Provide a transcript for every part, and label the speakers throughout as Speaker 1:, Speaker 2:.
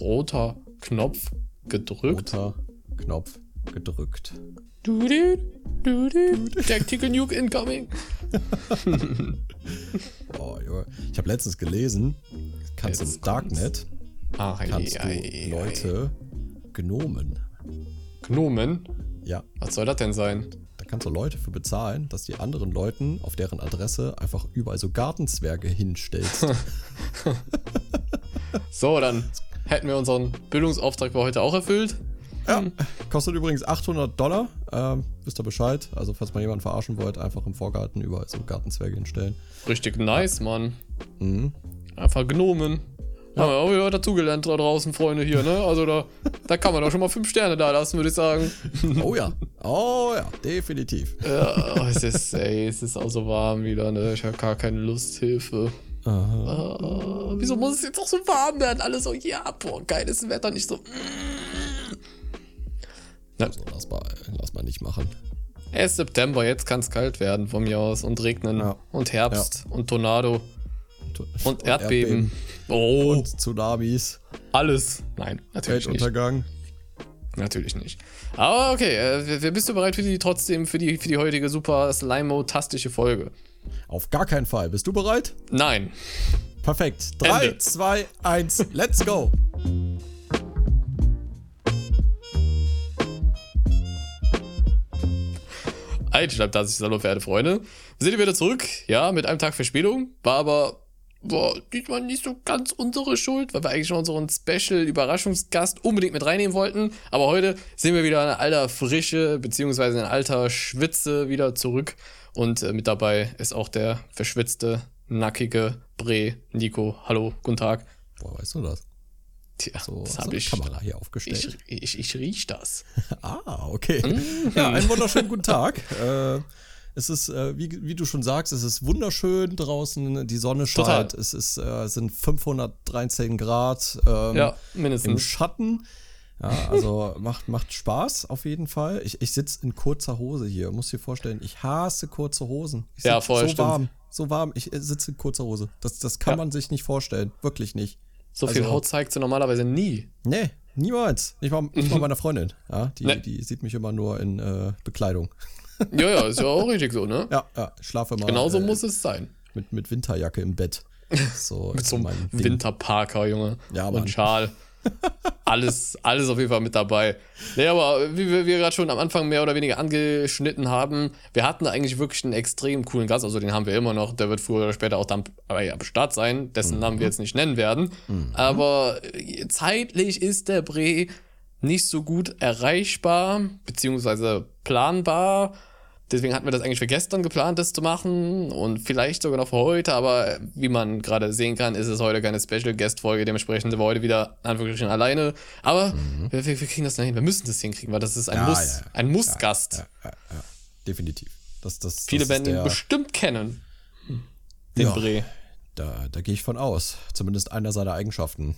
Speaker 1: Roter Knopf gedrückt.
Speaker 2: Roter Knopf gedrückt.
Speaker 1: Du, du, du, du. Tactical Nuke incoming.
Speaker 2: Oh, Junge. Ich habe letztens gelesen, kannst
Speaker 1: Jetzt
Speaker 2: im Darknet
Speaker 1: Ach,
Speaker 2: kannst
Speaker 1: ei,
Speaker 2: du. Leute Gnomen.
Speaker 1: Gnomen?
Speaker 2: Ja,
Speaker 1: Was soll das denn sein?
Speaker 2: da kannst du Leute für bezahlen, dass die anderen Leuten auf deren Adresse einfach überall so Gartenzwerge hinstellst.
Speaker 1: So, dann hätten wir unseren Bildungsauftrag für heute auch erfüllt.
Speaker 2: ja, kostet übrigens 800 Dollar. Ähm, wisst ihr Bescheid? Also, falls mal jemanden verarschen wollt, einfach im Vorgarten überall so Gartenzwerge hinstellen.
Speaker 1: Richtig nice, Mann.
Speaker 2: Mhm.
Speaker 1: Einfach Gnomen. Haben wir auch wieder dazugelernt da draußen, Freunde hier, ne? Also da, da kann man doch schon mal fünf Sterne da lassen, würde ich sagen.
Speaker 2: Oh ja, oh ja, definitiv.
Speaker 1: Ja, es ist, ey, es ist auch so warm wieder, ne? Ich habe gar keine Lust, Hilfe.
Speaker 2: Aha.
Speaker 1: Ah, wieso muss es jetzt auch so warm werden? Alle so, ja, boah, geiles Wetter, nicht so. mm.
Speaker 2: Also, lass mal, lass mal nicht machen.
Speaker 1: Es ist September, jetzt kann es kalt werden von mir aus und regnen
Speaker 2: Ja.
Speaker 1: und Herbst und Tornado und Erdbeben. Oh,
Speaker 2: Und Tsunamis,
Speaker 1: alles. Nein, natürlich nicht.
Speaker 2: Weltuntergang.
Speaker 1: Natürlich nicht. Aber okay, äh, bist du bereit für die trotzdem für die für die heutige super slimo-tastische Folge?
Speaker 2: Auf gar keinen Fall. Bist du bereit?
Speaker 1: Nein.
Speaker 2: Perfekt. 3,
Speaker 1: Ende.
Speaker 2: 2, 1, let's go.
Speaker 1: Einschlag, das ist hallo verehrte Freunde. Wir sind wieder zurück, ja, mit einem Tag Verspätung. War aber boah, diesmal nicht so ganz unsere Schuld, weil wir eigentlich schon unseren Special-Überraschungsgast unbedingt mit reinnehmen wollten. Aber heute sind wir wieder in alter Frische, beziehungsweise in alter Schwitze wieder zurück. Und äh, mit dabei ist auch der verschwitzte, nackige Bre, Nico. Hallo, guten Tag.
Speaker 2: Boah, weißt du das?
Speaker 1: Tja,
Speaker 2: So,
Speaker 1: das habe ich.
Speaker 2: Kamera hier aufgestellt.
Speaker 1: Ich, ich, ich riech das.
Speaker 2: Ah, okay.
Speaker 1: Mhm.
Speaker 2: Ja, einen wunderschönen guten Tag. Äh, es ist, äh, wie, wie du schon sagst, es ist wunderschön draußen. Die Sonne
Speaker 1: Total.
Speaker 2: scheint. Es ist, äh, es sind 513 Grad ähm,
Speaker 1: Ja,
Speaker 2: im
Speaker 1: mindestens.
Speaker 2: Schatten. Ja, also macht, macht Spaß auf jeden Fall. Ich, ich sitze in kurzer Hose hier. Muss dir vorstellen, ich hasse kurze Hosen. Ich
Speaker 1: Ja, voll,
Speaker 2: So
Speaker 1: stimmt.
Speaker 2: warm. So warm. Ich äh, sitze in kurzer Hose. Das, das kann
Speaker 1: Ja.
Speaker 2: man sich nicht vorstellen. Wirklich nicht.
Speaker 1: So viel
Speaker 2: also-
Speaker 1: Haut zeigt sie normalerweise nie.
Speaker 2: Nee, niemals. Nicht mal, nicht mal meiner Freundin. Ja, die,
Speaker 1: Nee.
Speaker 2: die sieht mich immer nur in äh, Bekleidung.
Speaker 1: Ja, ja, ist ja auch richtig so, ne?
Speaker 2: Ja, ja, ich schlafe immer
Speaker 1: Genauso
Speaker 2: äh,
Speaker 1: muss es sein.
Speaker 2: mit, mit Winterjacke im Bett. So,
Speaker 1: Mit so einem. Winterparker, Junge.
Speaker 2: Ja, Mann.
Speaker 1: Und Schal. Alles, alles auf jeden Fall mit dabei. Nee, aber wie wir, wir gerade schon am Anfang mehr oder weniger angeschnitten haben, wir hatten eigentlich wirklich einen extrem coolen Gast, also den haben wir immer noch, der wird früher oder später auch dann ja, am Start sein, dessen
Speaker 2: Mhm.
Speaker 1: Namen wir jetzt nicht nennen werden. Aber äh, zeitlich ist der Bre nicht so gut erreichbar, beziehungsweise planbar. Deswegen hatten wir das eigentlich für gestern geplant, das zu machen und vielleicht sogar noch für heute, aber wie man gerade sehen kann, ist es heute keine Special Guest Folge, dementsprechend sind wir heute wieder Anführungsstrichen alleine. Aber wir, wir, wir kriegen das noch hin, wir müssen das hinkriegen, weil das ist ein
Speaker 2: Mhm. Ja,
Speaker 1: Muss,
Speaker 2: ja, ja.
Speaker 1: ein Muss-Gast.
Speaker 2: Definitiv. Das, das,
Speaker 1: Viele
Speaker 2: das
Speaker 1: werden ihn bestimmt kennen. Den
Speaker 2: Ja.
Speaker 1: Bre.
Speaker 2: Da, da gehe ich von aus. Zumindest einer seiner Eigenschaften,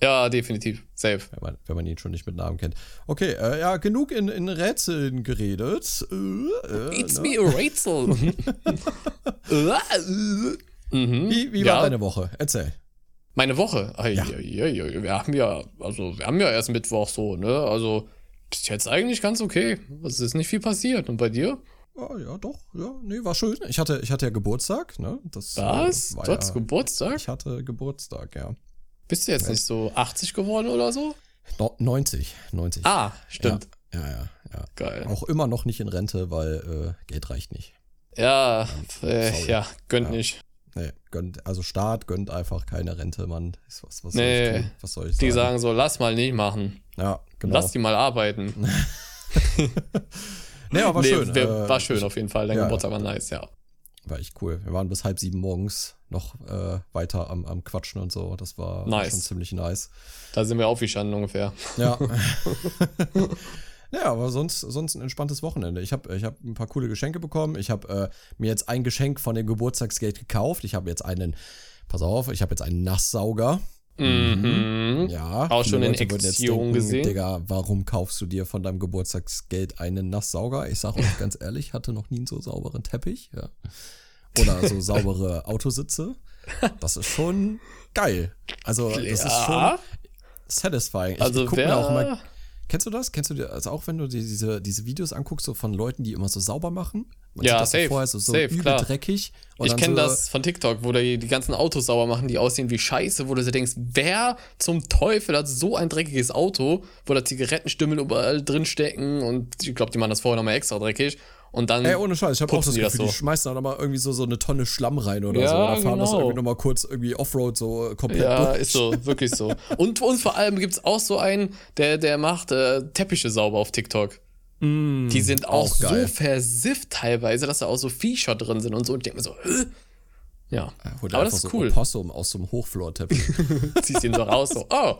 Speaker 1: Ja, definitiv. Safe.
Speaker 2: wenn man, wenn man ihn schon nicht mit Namen kennt. Okay, äh, ja, genug in, in Rätseln geredet. Äh, äh,
Speaker 1: It's
Speaker 2: ne?
Speaker 1: me, a Rätsel. mhm.
Speaker 2: Wie, wie
Speaker 1: Ja.
Speaker 2: war deine Woche? Erzähl.
Speaker 1: Meine Woche. Ei, ei, ei, ei. Wir haben ja, also wir haben ja erst Mittwoch so, ne? Also bis jetzt eigentlich ganz okay. Es ist nicht viel passiert. Und bei dir?
Speaker 2: Oh, ja, doch, ja, nee, war schön. Ich hatte, ich hatte ja Geburtstag, ne? Das,
Speaker 1: Was?
Speaker 2: äh, war
Speaker 1: du
Speaker 2: ja,
Speaker 1: Geburtstag?
Speaker 2: Ich hatte Geburtstag, ja.
Speaker 1: Bist du jetzt nicht so 80 geworden oder so?
Speaker 2: No, 90, 90.
Speaker 1: Ah, stimmt.
Speaker 2: Ja, ja, ja. ja.
Speaker 1: Geil.
Speaker 2: Auch immer noch nicht in Rente, weil äh, Geld reicht nicht.
Speaker 1: Ja, äh,
Speaker 2: sorry.
Speaker 1: ja, gönnt
Speaker 2: Ja.
Speaker 1: nicht.
Speaker 2: Nee, gönnt, also Staat gönnt einfach keine Rente, Mann. Was, was soll
Speaker 1: Nee,
Speaker 2: ich tun? Was soll ich
Speaker 1: Die
Speaker 2: sagen?
Speaker 1: sagen so, lass mal nicht machen.
Speaker 2: Ja, genau.
Speaker 1: Lass die mal arbeiten.
Speaker 2: nee, aber war
Speaker 1: Nee,
Speaker 2: schön.
Speaker 1: wär-
Speaker 2: äh,
Speaker 1: war schön
Speaker 2: ich-
Speaker 1: auf jeden Fall. Dein
Speaker 2: ja.
Speaker 1: Geburtstag war nice, ja.
Speaker 2: War echt cool. Wir waren bis halb sieben morgens noch äh, weiter am, am Quatschen und so. Das war,
Speaker 1: Nice.
Speaker 2: schon ziemlich nice.
Speaker 1: Da sind wir aufgestanden ungefähr.
Speaker 2: Ja. ja, aber sonst, sonst ein entspanntes Wochenende. Ich habe ich hab ein paar coole Geschenke bekommen. Ich habe äh, mir jetzt ein Geschenk von dem Geburtstagsgeld gekauft. Ich habe jetzt einen, pass auf, ich habe jetzt einen Nasssauger.
Speaker 1: Mhm.
Speaker 2: Ja.
Speaker 1: Auch schon in Aktion gesehen.
Speaker 2: Digga, warum kaufst du dir von deinem Geburtstagsgeld einen Nasssauger? Ich sage euch ganz ehrlich, hatte noch nie einen so sauberen Teppich. Ja. Oder so saubere Autositze. Das ist schon geil. Also, das ist schon.
Speaker 1: Ja.
Speaker 2: satisfying. Ich,
Speaker 1: Also
Speaker 2: ich guck
Speaker 1: wer-
Speaker 2: mir auch immer. Kennst du das? Kennst du dir, also auch wenn du dir diese, diese Videos anguckst, so von Leuten, die immer so sauber machen? Man
Speaker 1: Ja,
Speaker 2: sieht das so
Speaker 1: safe,
Speaker 2: vorher so, so
Speaker 1: safe,
Speaker 2: übel
Speaker 1: klar.
Speaker 2: dreckig. und
Speaker 1: Ich kenne
Speaker 2: so,
Speaker 1: das von TikTok, wo die, die ganzen Autos sauber machen, die aussehen wie Scheiße, wo du dir denkst, wer zum Teufel hat so ein dreckiges Auto, wo da Zigarettenstümmeln überall drin stecken und ich glaube, die machen das vorher nochmal extra dreckig und dann
Speaker 2: Ey, ohne Scheiß, ich habe auch das
Speaker 1: die
Speaker 2: Gefühl,
Speaker 1: das
Speaker 2: die
Speaker 1: so.
Speaker 2: schmeißen da nochmal irgendwie so, so eine Tonne Schlamm rein oder
Speaker 1: Ja,
Speaker 2: so. Oder fahren das
Speaker 1: genau.
Speaker 2: irgendwie nochmal kurz irgendwie Offroad so komplett
Speaker 1: Ja,
Speaker 2: durch.
Speaker 1: ist so, wirklich so. Und, und vor allem gibt es auch so einen, der, der macht äh, Teppiche sauber auf TikTok. die sind auch,
Speaker 2: Mm, auch
Speaker 1: so versifft teilweise, dass da auch so Viecher drin sind und so. Und ich denke mir so, Hä? ja. Aber das ist
Speaker 2: so
Speaker 1: cool.
Speaker 2: Opossum aus so einem Hochflorteppich.
Speaker 1: Ziehst ihn so raus, so, oh.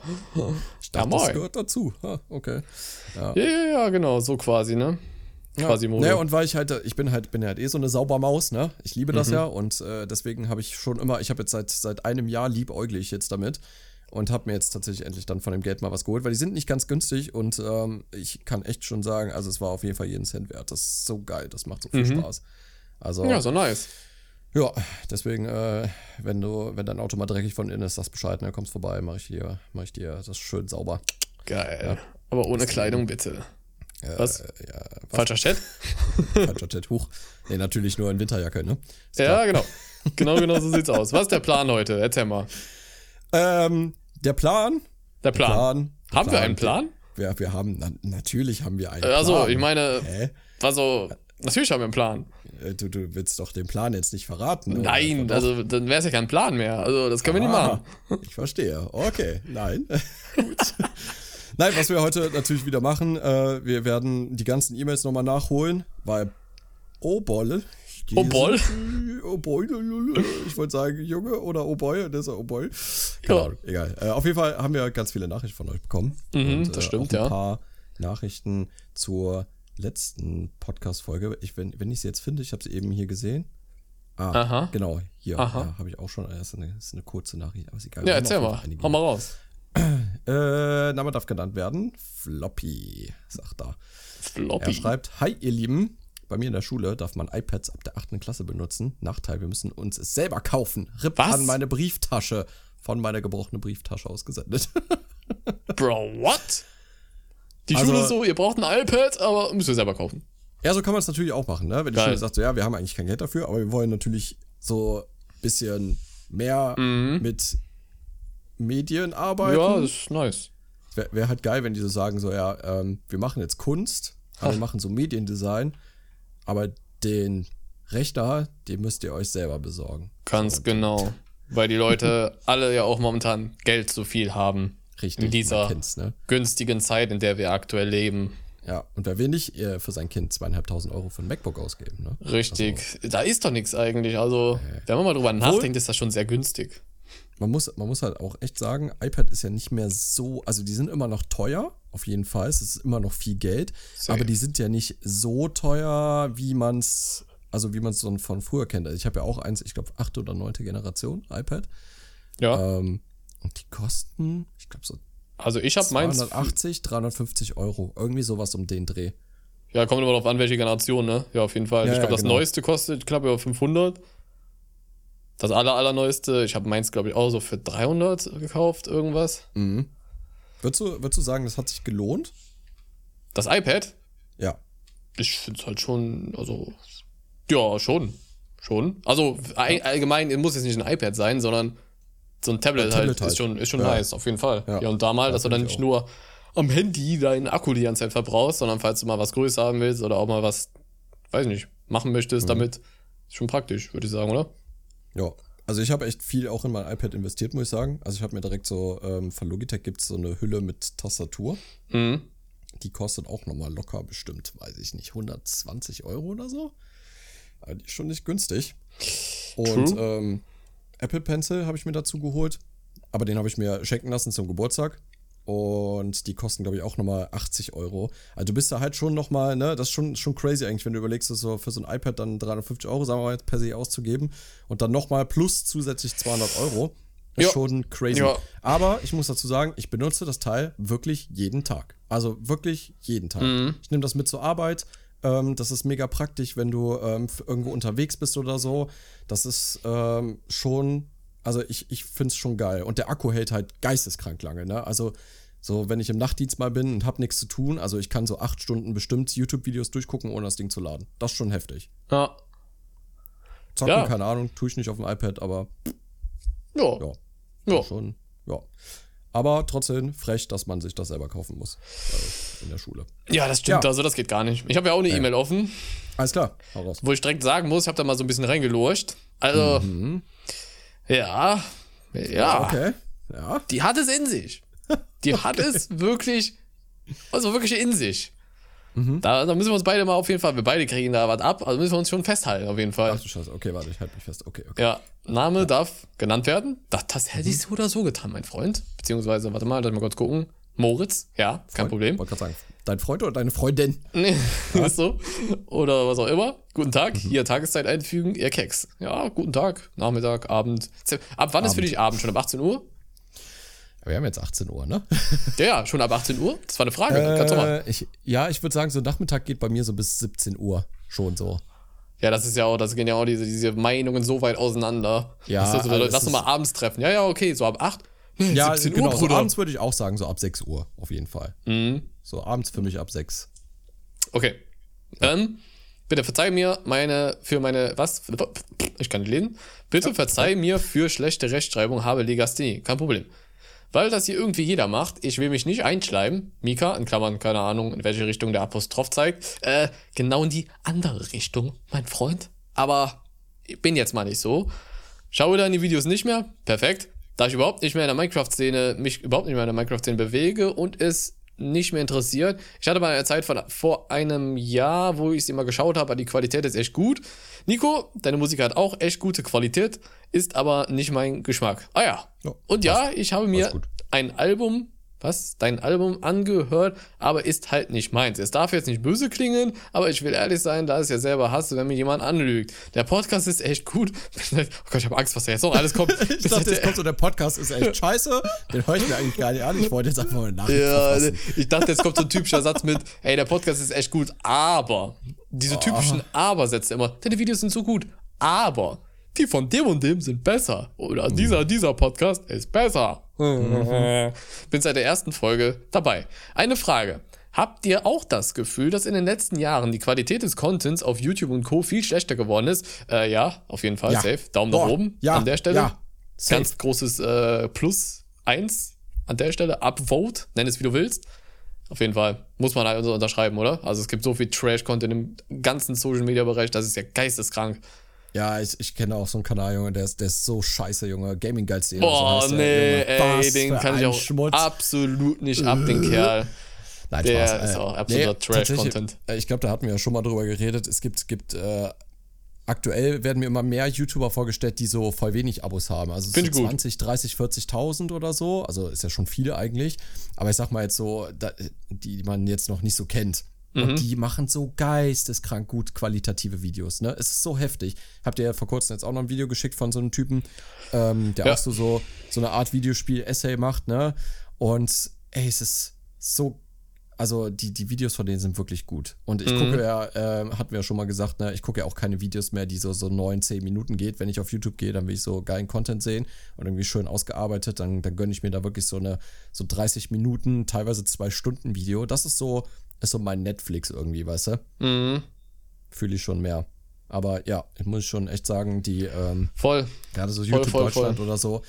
Speaker 2: Ich
Speaker 1: Ja,
Speaker 2: dachte, das
Speaker 1: moin.
Speaker 2: gehört dazu. Ha, okay.
Speaker 1: Ja, ja, ja, genau, so quasi, ne? Quasi Modo.
Speaker 2: Naja, und weil ich halt, ich bin halt, bin halt eh so eine Saubermaus, ne? Ich liebe
Speaker 1: Mhm.
Speaker 2: das ja und äh, deswegen habe ich schon immer, ich habe jetzt seit, seit einem Jahr liebäugle ich jetzt damit und habe mir jetzt tatsächlich endlich dann von dem Geld mal was geholt, weil die sind nicht ganz günstig und ähm, ich kann echt schon sagen, also es war auf jeden Fall jeden Cent wert. Das ist so geil, das macht so viel Spaß. Also,
Speaker 1: Mhm. ja, so nice.
Speaker 2: ja, deswegen, äh, wenn du, wenn dein Auto mal dreckig von innen ist, sagst Bescheid, ne, kommst vorbei, mach ich dir, mach ich dir das schön sauber.
Speaker 1: Geil. Aber ohne Kleidung, bitte. Was?
Speaker 2: Äh, ja,
Speaker 1: Falscher Chat?
Speaker 2: falscher Chat, hoch. Nee, natürlich nur in Winterjacke, ne? Ist
Speaker 1: Ja, genau. Genau, genau so sieht's aus. Was ist der Plan heute? Erzähl mal.
Speaker 2: Ähm, der Plan.
Speaker 1: Der Plan.
Speaker 2: Plan.
Speaker 1: Haben wir einen Plan?
Speaker 2: Ja, wir haben, na, natürlich haben wir einen
Speaker 1: Also,
Speaker 2: Plan.
Speaker 1: ich meine,
Speaker 2: Hä?
Speaker 1: war so, natürlich haben wir einen Plan.
Speaker 2: Äh, Du, du willst doch den Plan jetzt nicht verraten. oder?
Speaker 1: Nein, also dann wäre es ja kein Plan mehr. Also, das können wir nicht
Speaker 2: Ah,
Speaker 1: machen.
Speaker 2: Ich verstehe. Okay, nein. Gut. Nein, was wir heute natürlich wieder machen, äh, wir werden die ganzen E-Mails nochmal nachholen, weil, oh Bolle.
Speaker 1: Oh Boll?
Speaker 2: Oh boy, ich wollte sagen Junge oder oh boy, das ist oh boy. Keine
Speaker 1: Ja.
Speaker 2: Ahnung, egal. Äh, auf jeden Fall haben wir ganz viele Nachrichten von euch bekommen.
Speaker 1: Mhm, das stimmt,
Speaker 2: auch ein
Speaker 1: ja.
Speaker 2: paar Nachrichten zur letzten Podcast-Folge. Ich, wenn, wenn ich sie jetzt finde, ich habe sie eben hier gesehen. Ah,
Speaker 1: Aha.
Speaker 2: genau, hier
Speaker 1: Aha.
Speaker 2: ja, habe ich auch schon. Das ist eine, das ist eine kurze Nachricht, aber ist egal.
Speaker 1: Ja, erzähl mal. Hau mal raus.
Speaker 2: Äh, Name darf genannt werden. Floppy, sagt er. Er
Speaker 1: Floppy.
Speaker 2: schreibt, hi ihr Lieben, bei mir in der Schule darf man iPads ab der 8. Klasse benutzen. Nachteil, wir müssen uns es selber kaufen. Ripp
Speaker 1: Was?
Speaker 2: an meine Brieftasche. Von meiner gebrochenen Brieftasche ausgesendet.
Speaker 1: Bro, what? Die
Speaker 2: Also-
Speaker 1: Schule ist so, ihr braucht ein iPad, aber müsst ihr selber kaufen.
Speaker 2: ja, so kann man es natürlich auch machen, ne? Wenn die
Speaker 1: Geil.
Speaker 2: Schule sagt, so, ja, wir haben eigentlich kein Geld dafür, aber wir wollen natürlich so ein bisschen mehr mit Medien arbeiten.
Speaker 1: Ja, das ist nice.
Speaker 2: Wäre wär halt geil, wenn die so sagen, so, ja, ähm, wir machen jetzt Kunst, aber wir machen so Mediendesign, aber den Rechner, den müsst ihr euch selber besorgen.
Speaker 1: Ganz genau. Weil die Leute alle ja auch momentan Geld zu viel haben.
Speaker 2: Richtig,
Speaker 1: In dieser
Speaker 2: ne?
Speaker 1: günstigen Zeit, in der wir aktuell leben.
Speaker 2: Ja, und wer will nicht äh, für sein Kind zweieinhalbtausend Euro für ein MacBook ausgeben, ne?
Speaker 1: Richtig. da ist doch nichts eigentlich. Also, wenn man mal drüber nachdenkt, ist das schon sehr günstig.
Speaker 2: Man muss, man muss halt auch echt sagen, iPad ist ja nicht mehr so, also die sind immer noch teuer, auf jeden Fall, es ist immer noch viel Geld,
Speaker 1: Safe.
Speaker 2: aber die sind ja nicht so teuer, wie man es, also wie man es so von früher kennt. Also ich habe ja auch eins, ich glaube, achte oder neunte Generation iPad.
Speaker 1: Ja.
Speaker 2: Ähm, und die kosten, ich glaube, so
Speaker 1: also, ich habe meins.
Speaker 2: 280, 350 Euro. Irgendwie sowas um den Dreh.
Speaker 1: Ja, kommt immer drauf an, welche Generation, ne? Ja, auf jeden Fall.
Speaker 2: Ja,
Speaker 1: ich glaube,
Speaker 2: ja,
Speaker 1: das
Speaker 2: genau.
Speaker 1: neueste kostet knapp über 500. Das aller, allerneueste, ich habe meins, glaube ich, auch so für 300 gekauft, irgendwas.
Speaker 2: Mhm. Würdest du, würdest du sagen, das hat sich gelohnt?
Speaker 1: Das iPad,
Speaker 2: Ja.
Speaker 1: ich finde es halt schon, also, ja, schon. Schon. Also, all, allgemein muss jetzt nicht ein iPad sein, sondern so ein Tablet,
Speaker 2: Ein
Speaker 1: halt,
Speaker 2: Tablet halt.
Speaker 1: ist schon, ist schon
Speaker 2: Ja.
Speaker 1: nice, auf jeden Fall.
Speaker 2: Ja.
Speaker 1: Ja, und da mal,
Speaker 2: Ja,
Speaker 1: dass du dann nicht
Speaker 2: ich
Speaker 1: nur am Handy deinen Akku die ganze Zeit verbrauchst, sondern falls du mal was größer haben willst oder auch mal was, weiß nicht, machen möchtest
Speaker 2: Mhm.
Speaker 1: damit, ist schon praktisch, würde ich sagen, oder?
Speaker 2: Ja, also ich habe echt viel auch in mein iPad investiert, muss ich sagen. Also ich habe mir direkt so, ähm, von Logitech gibt es so eine Hülle mit Tastatur.
Speaker 1: Mhm.
Speaker 2: Die kostet auch nochmal locker bestimmt, weiß ich nicht, 120 Euro oder so. Aber die ist schon nicht günstig. Und ähm, Apple Pencil habe ich mir dazu geholt. Aber den habe ich mir schenken lassen zum Geburtstag. Und die kosten, glaube ich, auch nochmal 80 Euro. Also du bist da halt schon nochmal, ne, das ist schon, schon crazy eigentlich, wenn du überlegst, das so für so ein iPad dann 350 Euro, sagen wir mal jetzt per se auszugeben. Und dann nochmal plus zusätzlich 200 Euro. Ist schon crazy.
Speaker 1: Ja.
Speaker 2: Aber ich muss dazu sagen, ich benutze das Teil wirklich jeden Tag. Also wirklich jeden Tag. Ich nehme das mit zur Arbeit. Ähm, das ist mega praktisch, wenn du ähm, irgendwo unterwegs bist oder so. Das ist ähm, schon, also ich, ich finde es schon geil. Und der Akku hält halt geisteskrank lange. Ne? Also So, wenn ich im Nachtdienst mal bin und hab nichts zu tun, also ich kann so acht Stunden bestimmt YouTube-Videos durchgucken, ohne das Ding zu laden. Das ist schon heftig.
Speaker 1: Ja.
Speaker 2: Zocken,
Speaker 1: Ja.
Speaker 2: keine Ahnung, tue ich nicht auf dem iPad, aber
Speaker 1: Ja.
Speaker 2: ja,
Speaker 1: Ja.
Speaker 2: schon, ja. Aber trotzdem frech, dass man sich das selber kaufen muss äh, in der Schule.
Speaker 1: Ja, das stimmt.
Speaker 2: Ja.
Speaker 1: Also, das geht gar nicht. Ich habe ja auch eine E-Mail offen,
Speaker 2: Alles klar, hau raus.
Speaker 1: wo ich direkt sagen muss, ich habe da mal so ein bisschen reingelurcht. Also, ja. Ja.
Speaker 2: Okay, ja.
Speaker 1: Die hat es in sich. Die hat es wirklich, also wirklich in sich.
Speaker 2: Mhm.
Speaker 1: Da, da müssen wir uns beide mal auf jeden Fall, wir beide kriegen da was ab, also müssen wir uns schon festhalten, auf jeden Fall.
Speaker 2: Ach du Scheiße, okay, warte, ich halte mich fest. Okay, okay.
Speaker 1: Ja, Name darf genannt werden. Das, das hätte ich so oder so getan, mein Freund. Beziehungsweise, warte mal, lass mal kurz gucken. Moritz, ja, kein Problem.
Speaker 2: Wollte gerade sagen, dein Freund oder deine Freundin?
Speaker 1: Nee, ist so. Oder was auch immer. Guten Tag,
Speaker 2: Mhm.
Speaker 1: hier Tageszeit einfügen, ihr Keks. Ja, guten Tag, Nachmittag, Abend. Ab wann ist für
Speaker 2: Abend.
Speaker 1: dich Abend? Schon ab 18 Uhr?
Speaker 2: Wir haben jetzt 18 Uhr, ne?
Speaker 1: Ja, ja, schon ab 18 Uhr? Das war eine Frage, ganz normal.
Speaker 2: Äh, ich, ja, ich würde sagen, so Nachmittag geht bei mir so bis 17 Uhr schon so.
Speaker 1: Ja, das ist ja auch, das gehen ja auch diese, diese Meinungen so weit auseinander.
Speaker 2: Ja,
Speaker 1: Das so,
Speaker 2: also
Speaker 1: lass uns mal abends treffen. Ja, ja, okay, so ab 8. Nee,
Speaker 2: Ja,
Speaker 1: 17
Speaker 2: genau.
Speaker 1: Uhr,
Speaker 2: so abends würde ich auch sagen, so ab 6 Uhr, auf jeden Fall.
Speaker 1: Mhm.
Speaker 2: So abends für mich ab 6.
Speaker 1: Okay. Ähm, bitte verzeih mir meine, für meine, was? Ich kann nicht lesen. Bitte verzeih mir für schlechte Rechtschreibung, habe Legasthenie. Kein Problem. Weil das hier irgendwie jeder macht, ich will mich nicht einschleimen. Mika, in Klammern, keine Ahnung, in welche Richtung der Apostroph zeigt. Äh, genau in die andere Richtung, mein Freund. Aber ich bin jetzt mal nicht so. Schaue deine Videos nicht mehr. Perfekt. Da ich überhaupt nicht mehr in der Minecraft-Szene, mich überhaupt nicht mehr in der Minecraft-Szene bewege und es nicht mehr interessiert. Ich hatte mal eine Zeit von vor einem Jahr, wo ich es immer geschaut habe, die Qualität ist echt gut. Nico, deine Musik hat auch echt gute Qualität, ist aber nicht mein Geschmack. Ah ja.
Speaker 2: Ja,
Speaker 1: und ja, ich habe mir ein Album, was? Dein Album angehört, aber ist halt nicht meins. Es darf jetzt nicht böse klingen, aber ich will ehrlich sein, da es ja selber hasse, wenn mir jemand anlügt. Der Podcast ist echt gut. Oh Gott, ich habe Angst, was da jetzt noch alles kommt.
Speaker 2: Ich dachte, jetzt kommt so, der Podcast ist echt scheiße. Den höre ich mir eigentlich gar nicht an. Ich wollte jetzt einfach mal nach.
Speaker 1: Ja, ich dachte, jetzt kommt so ein typischer Satz mit, ey, der Podcast ist echt gut, aber. Diese typischen Aber-Sätze immer, deine Videos sind so gut, aber die von dem und dem sind besser. Oder dieser, dieser Podcast ist besser. Bin seit der ersten Folge dabei. Eine Frage. Habt ihr auch das Gefühl, dass in den letzten Jahren die Qualität des Contents auf YouTube und Co. viel schlechter geworden ist? Äh, ja, auf jeden Fall,
Speaker 2: Ja.
Speaker 1: safe. Daumen
Speaker 2: Boah,
Speaker 1: nach oben
Speaker 2: ja,
Speaker 1: an der Stelle.
Speaker 2: ja, safe.
Speaker 1: Ganz großes äh, Plus 1 an der Stelle. Upvote, nenn es wie du willst. Auf jeden Fall. Muss man halt unterschreiben, oder? Also es gibt so viel Trash-Content im ganzen Social-Media-Bereich, das ist ja geisteskrank.
Speaker 2: Ja, ich, ich kenne auch so einen Kanal, Junge, der ist, der ist so scheiße, Junge. Gaming Guides.
Speaker 1: Boah, nee, ey, den kann ich auch
Speaker 2: Schmutz.
Speaker 1: absolut nicht ab, den Kerl.
Speaker 2: Nein,
Speaker 1: Der
Speaker 2: Spaß.
Speaker 1: ist auch absoluter Trash-Content.
Speaker 2: tatsächlich, äh, Ich glaube, da hatten wir ja schon mal drüber geredet. Es gibt, gibt äh, aktuell werden mir immer mehr YouTuber vorgestellt, die so voll wenig Abos haben. Also so
Speaker 1: Find ich gut.
Speaker 2: 20, 30, 40.000 oder so. Also ist ja schon viele eigentlich. Aber ich sag mal jetzt so, da, die man jetzt noch nicht so kennt.
Speaker 1: Mhm.
Speaker 2: Und die machen so geisteskrank gut qualitative Videos, ne? Es ist so heftig. Habt ihr ja vor kurzem jetzt auch noch ein Video geschickt von so einem Typen, ähm, der
Speaker 1: Ja.
Speaker 2: auch so, so, so eine Art Videospiel-Essay macht, ne? Und ey, es ist so also die, die Videos von denen sind wirklich gut. Und ich gucke ja, äh, hatten wir ja schon mal gesagt, ne, ich gucke ja auch keine Videos mehr, die so, so 9, 10 Minuten geht. Wenn ich auf YouTube gehe, dann will ich so geilen Content sehen und irgendwie schön ausgearbeitet, dann, dann gönne ich mir da wirklich so eine so 30 Minuten, teilweise zwei Stunden Video. Das ist so, ist so mein Netflix irgendwie, weißt du?
Speaker 1: Mhm.
Speaker 2: Fühle ich schon mehr. Aber ja, ich muss schon echt sagen, die, ähm,
Speaker 1: Voll.
Speaker 2: gerade so
Speaker 1: Voll,
Speaker 2: YouTube
Speaker 1: voll,
Speaker 2: Deutschland
Speaker 1: voll.
Speaker 2: oder so.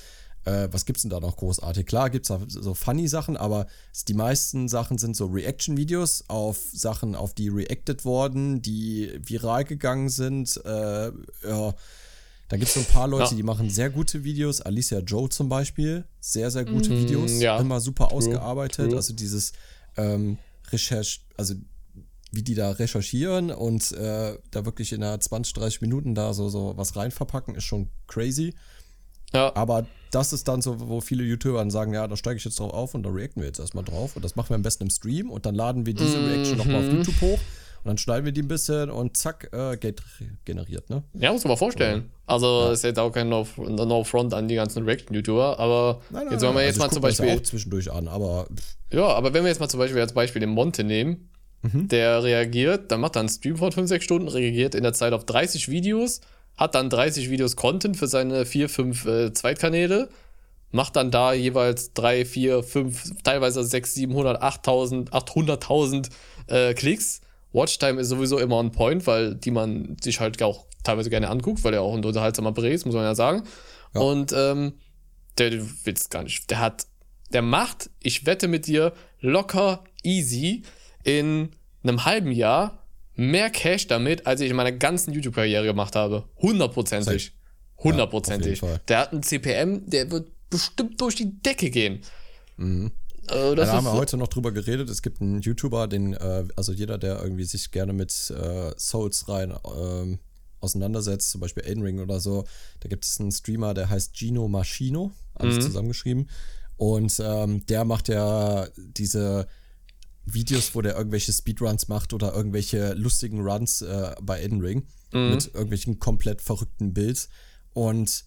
Speaker 2: Äh, was gibt's denn da noch großartig? Klar gibt's da so funny Sachen, aber die meisten Sachen sind so Reaction-Videos auf Sachen, auf die reacted wurden, die viral gegangen sind. Äh, ja, da gibt's so ein paar Leute,
Speaker 1: Ja.
Speaker 2: die machen sehr gute Videos. Alicia Joe zum Beispiel, sehr, sehr gute Videos.
Speaker 1: Mm, ja.
Speaker 2: Immer super ausgearbeitet.
Speaker 1: true.
Speaker 2: Also dieses ähm, Recherch, also wie die da recherchieren und äh, da wirklich in einer 20, 30 Minuten da so, so was rein verpacken, ist schon crazy.
Speaker 1: Ja.
Speaker 2: Aber das ist dann so, wo viele YouTuber dann sagen, ja, da steige ich jetzt drauf auf und da reacten wir jetzt erstmal drauf. Und das machen wir am besten im Stream und dann laden wir diese Reaction nochmal
Speaker 1: Mhm.
Speaker 2: auf YouTube hoch dann schneiden wir die ein bisschen und zack, äh, Geld generiert, ne?
Speaker 1: Ja, muss man mal vorstellen. Also ist jetzt auch kein No, no Front an die ganzen Reaction-YouTuber, aber jetzt wenn wir jetzt
Speaker 2: also
Speaker 1: mal zum
Speaker 2: das
Speaker 1: Beispiel.
Speaker 2: Ja auch zwischendurch an, aber pff,
Speaker 1: Ja, aber wenn wir jetzt mal zum Beispiel als Beispiel den Monte nehmen,
Speaker 2: Mhm.
Speaker 1: der reagiert, dann macht er einen Stream von 5, 6 Stunden, reagiert in der Zeit auf 30 Videos, hat dann 30 Videos Content für seine 4, 5 äh, Zweitkanäle macht dann da jeweils 3, 4, 5, teilweise 6, 700, 8000, 800.000 äh, Klicks. Watchtime ist sowieso immer on point, weil die man sich halt auch teilweise gerne anguckt, weil er auch ein unterhaltsamer Bray ist, muss man ja sagen. Ja. Und ähm, der, du willst gar nicht, der hat, der macht, ich wette mit dir, locker easy in einem halben Jahr mehr Cash damit, als ich in meiner ganzen YouTube-Karriere gemacht habe. Hundertprozentig. Hundertprozentig. Ja, der hat einen CPM, der wird bestimmt durch die Decke gehen.
Speaker 2: Mhm. Also da haben wir heute noch drüber geredet. Es gibt einen YouTuber, den, äh, also jeder, der irgendwie sich gerne mit äh, Souls rein ähm, auseinandersetzt, zum Beispiel Elden Ring oder so, da gibt es einen Streamer, der heißt Gino Machino, alles mhm. zusammengeschrieben. Und ähm, der macht ja diese Videos, wo der irgendwelche Speedruns macht oder irgendwelche lustigen Runs äh, bei Elden Ring mhm. mit irgendwelchen komplett verrückten Builds. Und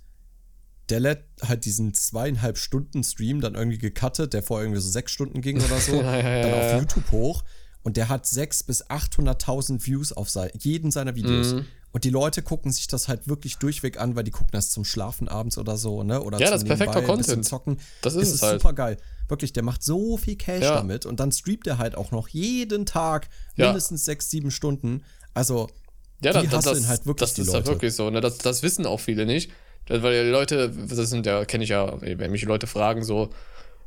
Speaker 2: der lädt halt diesen zweieinhalb Stunden Stream dann irgendwie gecuttet, der vorher irgendwie so sechs Stunden ging oder so, ja, ja, dann auf YouTube hoch. Und der hat sechs bis 800.000 Views auf jeden seiner Videos. Mhm. Und die Leute gucken sich das halt wirklich durchweg an, weil die gucken das zum Schlafen abends oder so, ne? Oder
Speaker 1: ja, das ist perfekter Content.
Speaker 2: Zocken.
Speaker 1: Das ist,
Speaker 2: es ist halt. super geil. Wirklich, der macht so viel Cash ja. damit und dann streamt er halt auch noch jeden Tag mindestens sechs, sieben Stunden. Also,
Speaker 1: ja, die das, das, halt wirklich das ist ja wirklich so, ne? Das, das wissen auch viele nicht. Weil die Leute, das sind ja, kenne ich ja, wenn mich die Leute fragen, so,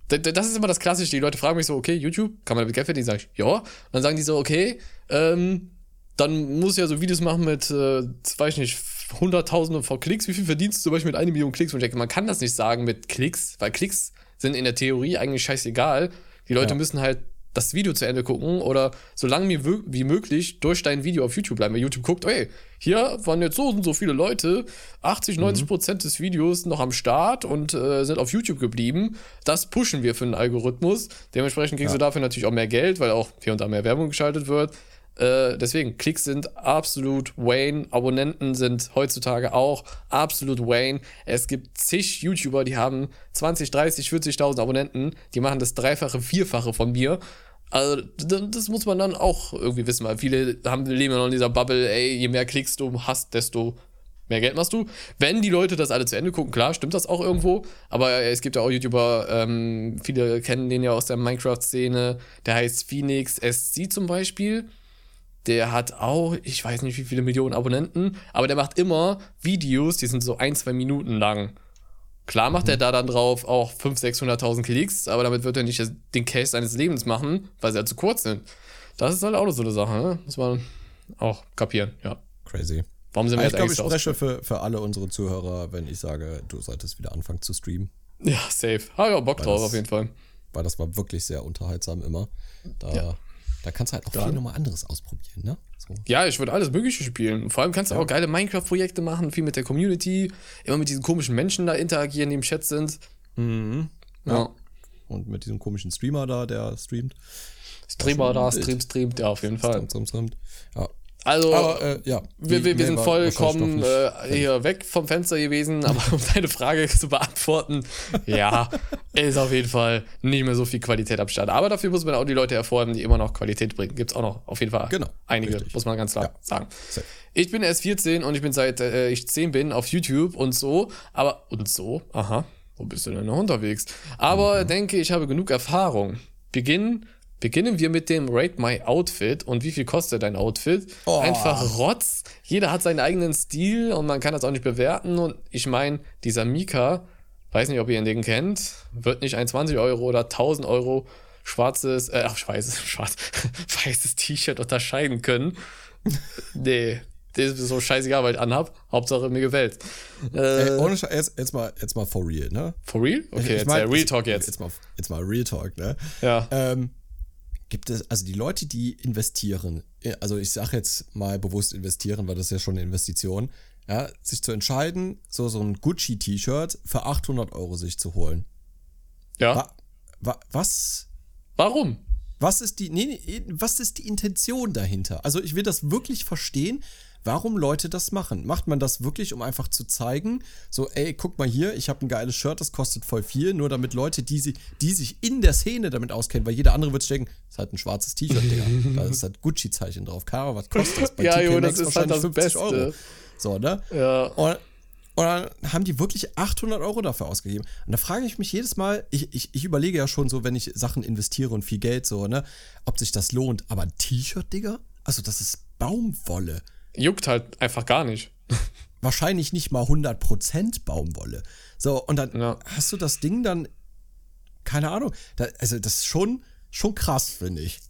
Speaker 1: das ist immer das Klassische. Die Leute fragen mich so, okay, YouTube, kann man damit Geld verdienen? Sag ich, ja. Dann sagen die so, okay, ähm, dann muss ich ja so Videos machen mit, äh, weiß ich nicht, Hunderttausende von Klicks. Wie viel verdienst du zum Beispiel mit einer Million Klicks? Und ich denke, man kann das nicht sagen mit Klicks, weil Klicks sind in der Theorie eigentlich scheißegal. Die Leute ja. müssen halt das Video zu Ende gucken oder so lange wie möglich durch dein Video auf YouTube bleiben. Weil YouTube guckt, ey, hier waren jetzt so und so viele Leute, 80, 90 mhm. Prozent des Videos noch am Start und äh, sind auf YouTube geblieben. Das pushen wir für den Algorithmus. Dementsprechend kriegst ja. du dafür natürlich auch mehr Geld, weil auch hier und da mehr Werbung geschaltet wird. Äh, deswegen, Klicks sind absolut Wayne. Abonnenten sind heutzutage auch absolut Wayne. Es gibt zig YouTuber, die haben 20, 30, 40.000 Abonnenten. Die machen das Dreifache, Vierfache von mir. Also, das muss man dann auch irgendwie wissen, weil viele haben, leben ja noch in dieser Bubble, ey, je mehr Klicks du hast, desto mehr Geld machst du. Wenn die Leute das alle zu Ende gucken, klar, stimmt das auch irgendwo. Aber es gibt ja auch YouTuber, ähm, viele kennen den ja aus der Minecraft-Szene. Der heißt Phoenix SC zum Beispiel. Der hat auch, ich weiß nicht wie viele Millionen Abonnenten, aber der macht immer Videos, die sind so ein, zwei Minuten lang. Klar macht mhm. er da dann drauf auch 500.000, 600.000 Klicks, aber damit wird er nicht den Case seines Lebens machen, weil sie halt zu kurz sind. Das ist halt auch so eine Sache, ne? Muss man auch kapieren, ja.
Speaker 2: Crazy.
Speaker 1: Warum sind wir
Speaker 2: ich jetzt glaube, ich spreche für, für alle unsere Zuhörer, wenn ich sage, du solltest wieder anfangen zu streamen.
Speaker 1: Ja, safe. Habe ich auch Bock weil drauf,
Speaker 2: das,
Speaker 1: auf jeden Fall.
Speaker 2: Weil das war wirklich sehr unterhaltsam immer. Da ja. Da kannst du halt auch Dann. viel nochmal anderes ausprobieren, ne?
Speaker 1: So. Ja, ich würde alles Mögliche spielen. Vor allem kannst du ja. auch geile Minecraft-Projekte machen, viel mit der Community, immer mit diesen komischen Menschen da interagieren, die im Chat sind.
Speaker 2: Mhm. Ja. ja. Und mit diesem komischen Streamer da, der streamt.
Speaker 1: Streamer da, streamt, streamt, ja, auf jeden Fall.
Speaker 2: Streamt, streamt, Ja,
Speaker 1: also, aber, äh, ja, wir, wir, wir sind vollkommen äh, hier weg vom Fenster gewesen, aber um deine Frage zu beantworten, ja, ist auf jeden Fall nicht mehr so viel Qualität am Start. Aber dafür muss man auch die Leute hervorheben, die immer noch Qualität bringen. Gibt es auch noch, auf jeden Fall.
Speaker 2: Genau.
Speaker 1: Einige, richtig. muss man ganz klar ja. sagen. Safe. Ich bin erst 14 und ich bin seit äh, ich 10 bin auf YouTube und so, aber, und so, aha, wo bist du denn noch unterwegs? Aber mhm. denke, ich habe genug Erfahrung. Beginn Beginnen wir mit dem Rate My Outfit und wie viel kostet dein Outfit? Oh. Einfach Rotz. Jeder hat seinen eigenen Stil und man kann das auch nicht bewerten. Und ich meine, dieser Mika, weiß nicht, ob ihr ihn den kennt, wird nicht ein 20 Euro oder 1000 Euro schwarzes, äh, ach, weißes, schwarz, weißes T-Shirt unterscheiden können. nee, das ist so scheißegal, weil ich anhab. Hauptsache mir gefällt.
Speaker 2: Äh, Ey, ohne jetzt, jetzt, mal, jetzt mal for real, ne?
Speaker 1: For real? Okay, ich jetzt mein, Real Talk jetzt.
Speaker 2: Jetzt mal, jetzt mal Real Talk, ne?
Speaker 1: Ja.
Speaker 2: Ähm, gibt es, also die Leute, die investieren, also ich sage jetzt mal bewusst investieren, weil das ist ja schon eine Investition, ja, sich zu entscheiden, so, so ein Gucci-T-Shirt für 800 Euro sich zu holen.
Speaker 1: Ja.
Speaker 2: Wa, wa, was?
Speaker 1: Warum?
Speaker 2: Was ist die, nee, nee, was ist die Intention dahinter? Also ich will das wirklich verstehen, warum Leute das machen. Macht man das wirklich, um einfach zu zeigen, so, ey, guck mal hier, ich habe ein geiles Shirt, das kostet voll viel, nur damit Leute, die, sie, die sich in der Szene damit auskennen, weil jeder andere wird denken, das ist halt ein schwarzes T-Shirt, Digga. da ist halt Gucci-Zeichen drauf. Ahnung, was kostet das?
Speaker 1: Bei ja, jo, das ist halt das Beste. Euro.
Speaker 2: So, ne?
Speaker 1: Ja.
Speaker 2: Und, Und dann haben die wirklich 800 Euro dafür ausgegeben. Und da frage ich mich jedes Mal, ich, ich, ich überlege ja schon so, wenn ich Sachen investiere und viel Geld so, ne, ob sich das lohnt. Aber ein T-Shirt, Digga? Also das ist Baumwolle.
Speaker 1: Juckt halt einfach gar nicht.
Speaker 2: Wahrscheinlich nicht mal 100% Baumwolle. So, und dann
Speaker 1: Ja.
Speaker 2: hast du das Ding dann, keine Ahnung, da, also das ist schon, schon krass, finde ich.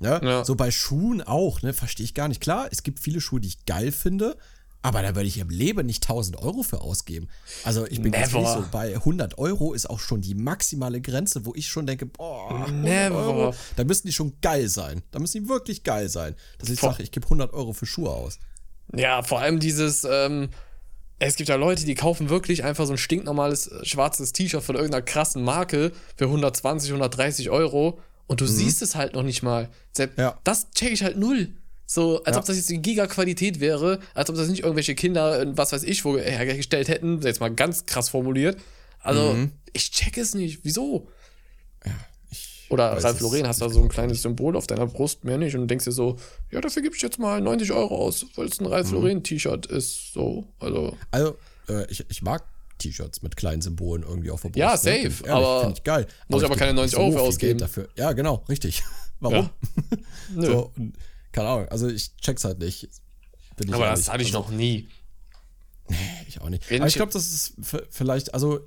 Speaker 2: Ne?
Speaker 1: Ja.
Speaker 2: So bei Schuhen auch, ne, verstehe ich gar nicht. Klar, es gibt viele Schuhe, die ich geil finde, aber da würde ich im Leben nicht 1000 Euro für ausgeben. Also ich bin ganz
Speaker 1: Never.
Speaker 2: ehrlich so, bei 100 Euro ist auch schon die maximale Grenze, wo ich schon denke, boah, 100
Speaker 1: Never.
Speaker 2: Euro, da müssen die schon geil sein. Da müssen die wirklich geil sein. Dass ich sage, ich gebe 100 Euro für Schuhe aus.
Speaker 1: Ja, vor allem dieses, ähm, es gibt ja Leute, die kaufen wirklich einfach so ein stinknormales äh, schwarzes T-Shirt von irgendeiner krassen Marke für 120, 130 Euro und du siehst es halt noch nicht mal. Selbst
Speaker 2: Mhm. Ja.
Speaker 1: Das check ich halt null. So, als
Speaker 2: Ja.
Speaker 1: ob das jetzt die Giga-Qualität wäre, als ob das nicht irgendwelche Kinder, in was weiß ich, wo hergestellt hätten, jetzt mal ganz krass formuliert. Also,
Speaker 2: Mhm.
Speaker 1: ich check es nicht. Wieso?
Speaker 2: Ich
Speaker 1: Oder
Speaker 2: weiß
Speaker 1: Ralf Lauren, hast da so ein
Speaker 2: genau.
Speaker 1: kleines Symbol auf deiner Brust, mehr nicht, und denkst dir so, ja, dafür gebe ich jetzt mal 90 Euro aus, weil es ein Ralf
Speaker 2: Mhm.
Speaker 1: Lauren T-Shirt ist. So, also.
Speaker 2: Also, äh, ich, ich mag T-Shirts mit kleinen Symbolen irgendwie auf der Brust.
Speaker 1: Ja,
Speaker 2: ne?
Speaker 1: safe,
Speaker 2: ich
Speaker 1: aber
Speaker 2: Finde ich geil.
Speaker 1: muss ich aber keine
Speaker 2: nicht
Speaker 1: 90 Euro für
Speaker 2: viel
Speaker 1: ausgeben.
Speaker 2: Dafür. Ja, genau, richtig. Warum?
Speaker 1: Nö.
Speaker 2: So, keine Ahnung, also ich check's halt nicht. Bin ich
Speaker 1: aber
Speaker 2: ehrlich.
Speaker 1: das hatte ich
Speaker 2: also,
Speaker 1: noch nie.
Speaker 2: Ich auch nicht.
Speaker 1: Wenn
Speaker 2: Aber ich glaube, das ist vielleicht, also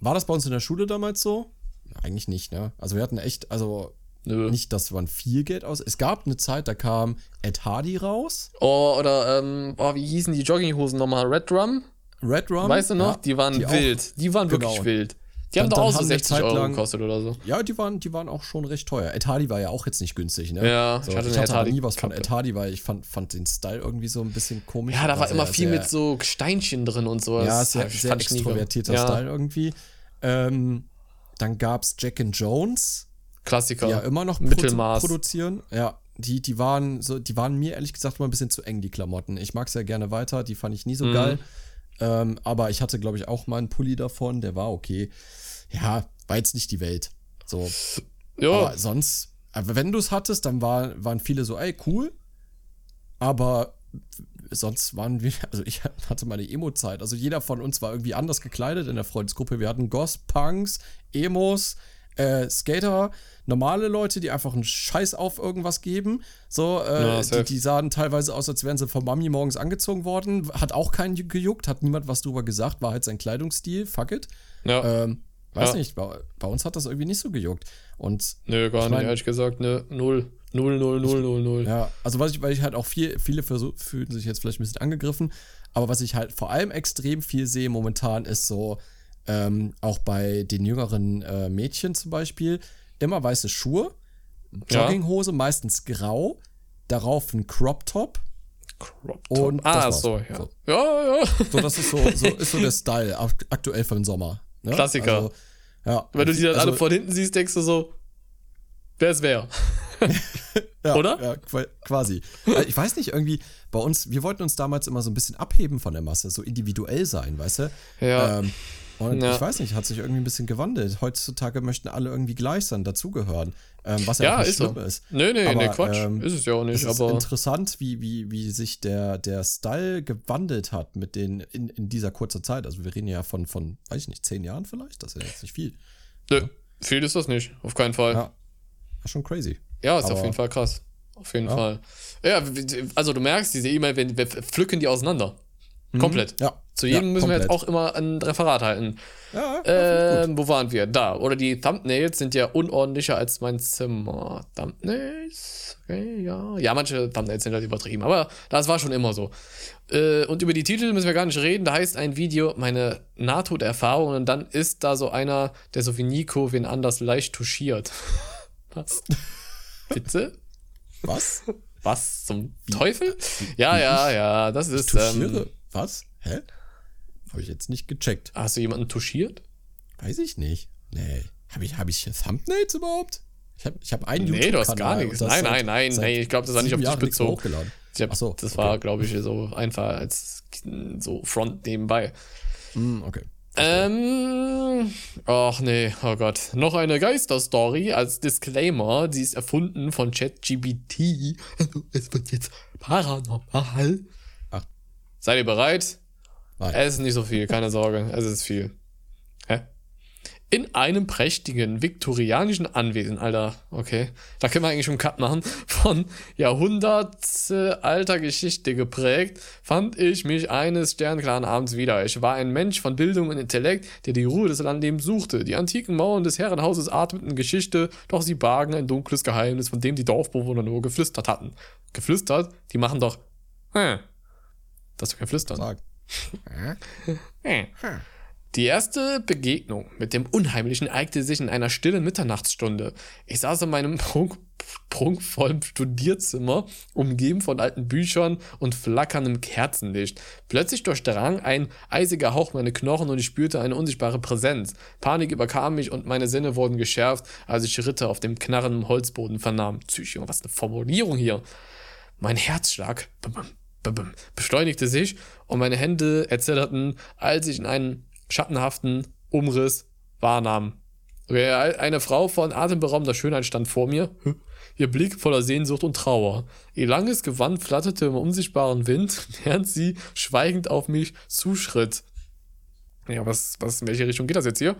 Speaker 2: war das bei uns in der Schule damals so? Eigentlich nicht, ne? Also wir hatten echt, also
Speaker 1: Nö.
Speaker 2: nicht, dass man viel Geld aus. Es gab eine Zeit, da kam Ed Hardy raus,
Speaker 1: Oh, oder, ähm, oh, wie hießen die Jogginghosen nochmal? Red Drum?
Speaker 2: Red Rum.
Speaker 1: weißt du noch?
Speaker 2: ja,
Speaker 1: die waren
Speaker 2: die auch-
Speaker 1: wild. die waren wirklich
Speaker 2: genau.
Speaker 1: wild. Die haben
Speaker 2: Dann-
Speaker 1: doch
Speaker 2: dann
Speaker 1: auch so
Speaker 2: haben eine
Speaker 1: 60
Speaker 2: Zeit
Speaker 1: Euro
Speaker 2: lang-
Speaker 1: gekostet oder so.
Speaker 2: Ja, die waren, die waren auch schon recht teuer. Ed Hardy war ja auch jetzt nicht günstig, ne?
Speaker 1: Ja,
Speaker 2: so,
Speaker 1: ich
Speaker 2: ich
Speaker 1: hatte
Speaker 2: hatte, aber
Speaker 1: Hardy
Speaker 2: nie was von. Ed Hardy, weil ich fand, fand den Style irgendwie so ein bisschen komisch.
Speaker 1: Ja, da war
Speaker 2: sehr-
Speaker 1: immer viel
Speaker 2: sehr-
Speaker 1: mit so Steinchen drin und so.
Speaker 2: Ja,
Speaker 1: Das
Speaker 2: sehr, sehr
Speaker 1: ich
Speaker 2: extrovertierter
Speaker 1: ja,
Speaker 2: Style irgendwie. Ähm, dann gab's Jack and Jones,
Speaker 1: Klassiker.
Speaker 2: die ja immer noch
Speaker 1: Mittelmaß.
Speaker 2: produzieren. Ja, die, die waren so, die waren mir ehrlich gesagt immer ein bisschen zu eng, die Klamotten. Ich mag sehr gerne weiter, die fand ich nie
Speaker 1: Mhm.
Speaker 2: so geil. Ähm, aber ich hatte, glaube ich, auch mal einen Pulli davon, der war okay. Ja, war jetzt nicht die Welt. So.
Speaker 1: ja,
Speaker 2: Aber sonst, aber wenn du es hattest, dann war, waren viele so, ey, cool. Aber sonst waren wir, also ich hatte meine Emo-Zeit. Also jeder von uns war irgendwie anders gekleidet in der Freundesgruppe. Wir hatten Goss, Punks, Emos, äh, Skater, normale Leute, die einfach einen Scheiß auf irgendwas geben. So, äh,
Speaker 1: Ja,
Speaker 2: die, die sahen teilweise aus, als wären sie von Mami morgens angezogen worden. Hat auch keinen gejuckt, hat niemand was drüber gesagt, war halt sein Kleidungsstil, fuck it.
Speaker 1: ja.
Speaker 2: Ähm, weiß
Speaker 1: Ja.
Speaker 2: nicht, bei, bei uns hat das irgendwie nicht so gejuckt. Und
Speaker 1: Nö, gar
Speaker 2: ich
Speaker 1: nicht,
Speaker 2: mein-
Speaker 1: ehrlich gesagt, ne, null. Null, null, null, null, null.
Speaker 2: Ja, also was ich, weil ich halt auch viel, viele versuch, fühlen sich jetzt vielleicht ein bisschen angegriffen, aber was ich halt vor allem extrem viel sehe momentan ist so, ähm, auch bei den jüngeren äh, Mädchen zum Beispiel, immer weiße Schuhe,
Speaker 1: Ja.
Speaker 2: Jogginghose, meistens grau, darauf ein Crop Top.
Speaker 1: Crop
Speaker 2: Und
Speaker 1: Top. Ah,
Speaker 2: das war's.
Speaker 1: so, ja.
Speaker 2: So.
Speaker 1: Ja, ja.
Speaker 2: So, das ist so, so, ist so der Style ak- aktuell für den Sommer. Ne?
Speaker 1: Klassiker.
Speaker 2: Also, ja.
Speaker 1: Wenn du die dann
Speaker 2: also,
Speaker 1: alle von hinten siehst, denkst du so, wer ist wer?
Speaker 2: Ja,
Speaker 1: Oder?
Speaker 2: Ja, qua- quasi. Ich weiß nicht, irgendwie bei uns, wir wollten uns damals immer so ein bisschen abheben von der Masse, so individuell sein, weißt du?
Speaker 1: Ja.
Speaker 2: Ähm, und
Speaker 1: Ja.
Speaker 2: ich weiß nicht, hat sich irgendwie ein bisschen gewandelt. Heutzutage möchten alle irgendwie gleich sein, dazugehören. Ähm, was ja,
Speaker 1: Ja,
Speaker 2: auch nicht
Speaker 1: ist so.
Speaker 2: schlimm ist.
Speaker 1: Nee, nee,
Speaker 2: Aber,
Speaker 1: nee, Quatsch.
Speaker 2: ähm,
Speaker 1: ist es ja auch
Speaker 2: Es
Speaker 1: nicht,
Speaker 2: ist
Speaker 1: aber.
Speaker 2: interessant, wie, wie, wie sich der, der Style gewandelt hat mit den, in, in dieser kurzen Zeit. Also wir reden ja von, von, weiß ich nicht, zehn Jahren vielleicht? Das ist ja jetzt nicht viel.
Speaker 1: Nö, viel ist das nicht, auf keinen Fall.
Speaker 2: Ja. War schon crazy.
Speaker 1: Ja, ist
Speaker 2: Aber-
Speaker 1: auf jeden Fall krass. Auf jeden
Speaker 2: Ja.
Speaker 1: Fall. Ja, also du merkst, diese E-Mail, wir pflücken die auseinander. Komplett.
Speaker 2: Ja.
Speaker 1: Zu jedem
Speaker 2: ja,
Speaker 1: müssen wir jetzt
Speaker 2: komplett.
Speaker 1: auch immer ein Referat halten.
Speaker 2: Ja,
Speaker 1: Ähm, wo waren wir? Da. Oder die Thumbnails sind ja unordentlicher als mein Zimmer. Thumbnails? Okay, ja. Ja, manche Thumbnails sind halt übertrieben, aber das war schon immer so. Äh, und über die Titel müssen wir gar nicht reden. Da heißt ein Video meine Nahtoderfahrung und dann ist da so einer, der so wie Nico wen anders leicht touchiert. Was? Bitte?
Speaker 2: Was?
Speaker 1: Was zum Teufel? Ja, ja, ja, das ist. Ähm,
Speaker 2: Was? Hä? Habe ich jetzt nicht gecheckt.
Speaker 1: hast du jemanden touchiert?
Speaker 2: Weiß ich nicht. Nee. Habe ich, hab ich Thumbnails überhaupt? Ich habe ich hab einen
Speaker 1: Nee, du hast gar nichts. Nein, nein, nein,
Speaker 2: seit
Speaker 1: nee, ich glaube, das war nicht auf dich
Speaker 2: Jahren mehr
Speaker 1: bezogen.
Speaker 2: hochgeladen.
Speaker 1: Ich hab,
Speaker 2: Ach so,
Speaker 1: das
Speaker 2: okay.
Speaker 1: war, glaube ich, so einfach als so Front nebenbei.
Speaker 2: Hm, okay.
Speaker 1: Ähm, ach nee, oh Gott. Noch eine Geisterstory als Disclaimer. Die ist erfunden von ChatGPT. Es wird jetzt paranormal. Seid ihr bereit?
Speaker 2: Nein.
Speaker 1: Es ist nicht so viel, keine Sorge. Es ist viel. Hä? In einem prächtigen viktorianischen Anwesen, Alter, okay, da können wir eigentlich schon einen Cut machen, von Jahrhunderte alter Geschichte geprägt, fand ich mich eines sternklaren Abends wieder. Ich war ein Mensch von Bildung und Intellekt, der die Ruhe des Landlebens suchte. Die antiken Mauern des Herrenhauses atmeten Geschichte, doch sie bargen ein dunkles Geheimnis, von dem die Dorfbewohner nur geflüstert hatten. Geflüstert? Die machen doch, hm. Das ist doch kein Flüstern.
Speaker 2: Sag.
Speaker 1: Hm. Die erste Begegnung mit dem Unheimlichen ereignete sich in einer stillen Mitternachtsstunde. Ich saß in meinem prunk prunkvollen Studierzimmer, umgeben von alten Büchern und flackerndem Kerzenlicht. Plötzlich durchdrang ein eisiger Hauch meine Knochen und ich spürte eine unsichtbare Präsenz. Panik überkam mich und meine Sinne wurden geschärft, als ich Schritte auf dem knarrenden Holzboden vernahm. Psycho, was eine Formulierung hier. Mein Herzschlag bum, bum, beschleunigte sich und meine Hände erzitterten, als ich in einen schattenhaften Umriss wahrnahm. Eine Frau von atemberaubender Schönheit stand vor mir, ihr Blick voller Sehnsucht und Trauer. Ihr langes Gewand flatterte im unsichtbaren Wind, während sie schweigend auf mich zuschritt. Ja, was, was, in welche Richtung geht das jetzt hier?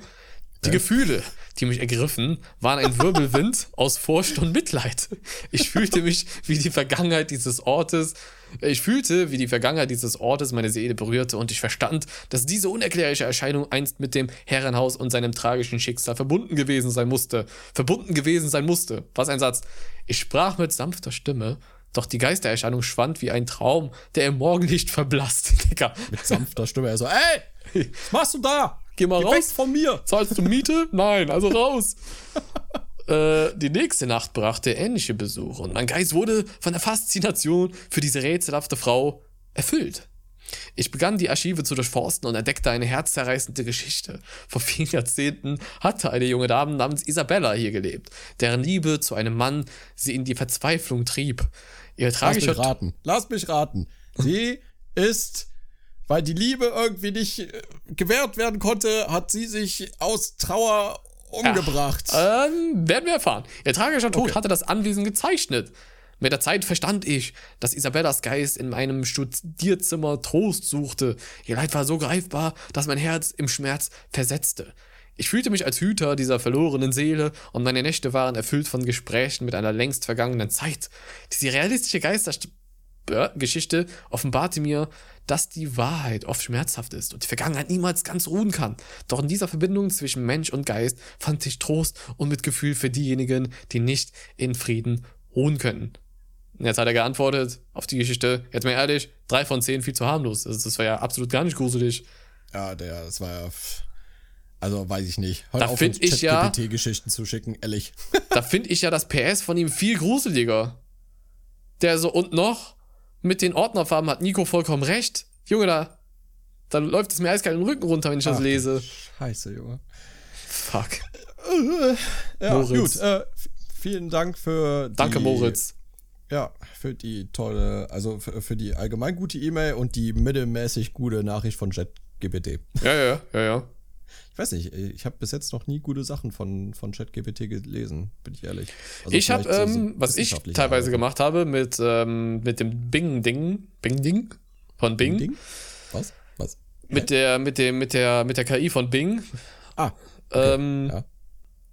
Speaker 1: Die Gefühle, die mich ergriffen, waren ein Wirbelwind aus Furcht und Mitleid. Ich fühlte mich wie die Vergangenheit dieses Ortes. Ich fühlte, wie die Vergangenheit dieses Ortes meine Seele berührte und ich verstand, dass diese unerklärliche Erscheinung einst mit dem Herrenhaus und seinem tragischen Schicksal verbunden gewesen sein musste. Verbunden gewesen sein musste. Was ein Satz. Ich sprach mit sanfter Stimme, doch die Geistererscheinung schwand wie ein Traum, der im Morgenlicht verblasst. Digga,
Speaker 2: Mit sanfter Stimme. Er so, ey, was machst du da?
Speaker 1: Geh mal
Speaker 2: Geh
Speaker 1: raus.
Speaker 2: weg von mir.
Speaker 1: Zahlst du Miete? Nein, also raus. äh, die nächste Nacht brachte ähnliche Besuche und mein Geist wurde von der Faszination für diese rätselhafte Frau erfüllt. Ich begann die Archive zu durchforsten und entdeckte eine herzzerreißende Geschichte. Vor vielen Jahrzehnten hatte eine junge Dame namens Isabella hier gelebt, deren Liebe zu einem Mann sie in die Verzweiflung trieb. Ihr
Speaker 2: Lass
Speaker 1: tragischer
Speaker 2: mich raten. Lass mich raten. Sie ist, weil die Liebe irgendwie nicht äh, gewährt werden konnte, hat sie sich aus Trauer umgebracht.
Speaker 1: Ähm, werden wir erfahren. Ihr tragischer Tod
Speaker 2: Okay.
Speaker 1: hatte das Anwesen gezeichnet. Mit der Zeit verstand ich, dass Isabellas Geist in meinem Studierzimmer Trost suchte. Ihr Leid war so greifbar, dass mein Herz im Schmerz versetzte. Ich fühlte mich als Hüter dieser verlorenen Seele und meine Nächte waren erfüllt von Gesprächen mit einer längst vergangenen Zeit. Diese realistische Geistergeschichte offenbarte mir, dass die Wahrheit oft schmerzhaft ist und die Vergangenheit niemals ganz ruhen kann. Doch in dieser Verbindung zwischen Mensch und Geist fand ich Trost und Mitgefühl für diejenigen, die nicht in Frieden ruhen können. Und Jetzt hat er geantwortet auf die Geschichte, jetzt mal ehrlich, drei von zehn viel zu harmlos. Also das war ja absolut gar nicht gruselig.
Speaker 2: Ja, der, das war ja. Also weiß ich nicht. Hör
Speaker 1: Da
Speaker 2: auf, uns
Speaker 1: ich ja-
Speaker 2: ChatGPT-Geschichten zu schicken, ehrlich.
Speaker 1: Da finde ich ja das PS von ihm viel gruseliger. Der so, und noch, mit den Ordnerfarben hat Nico vollkommen recht. Junge, da, da läuft es mir eiskalt den Rücken runter, wenn ich das
Speaker 2: Ach,
Speaker 1: lese.
Speaker 2: Scheiße, Junge.
Speaker 1: Fuck.
Speaker 2: Ja,
Speaker 1: Moritz.
Speaker 2: gut. Äh, vielen Dank für die,
Speaker 1: Danke, Moritz.
Speaker 2: Ja, für die tolle, also für, für die allgemein gute E-Mail und die mittelmäßig gute Nachricht von ChatGPT.
Speaker 1: Ja, ja, ja, ja.
Speaker 2: Ich weiß nicht, ich habe bis jetzt noch nie gute Sachen von, von ChatGPT gelesen, bin ich ehrlich. Also
Speaker 1: ich habe,
Speaker 2: vielleicht so- so
Speaker 1: ähm, was ich teilweise
Speaker 2: Arbeit.
Speaker 1: gemacht habe mit, ähm, mit dem Bing-Ding, Bing-Ding von Bing,
Speaker 2: Ding? Was? Was?
Speaker 1: mit der, mit dem, mit der, mit der KI von Bing,
Speaker 2: Ah,
Speaker 1: ähm,
Speaker 2: ja.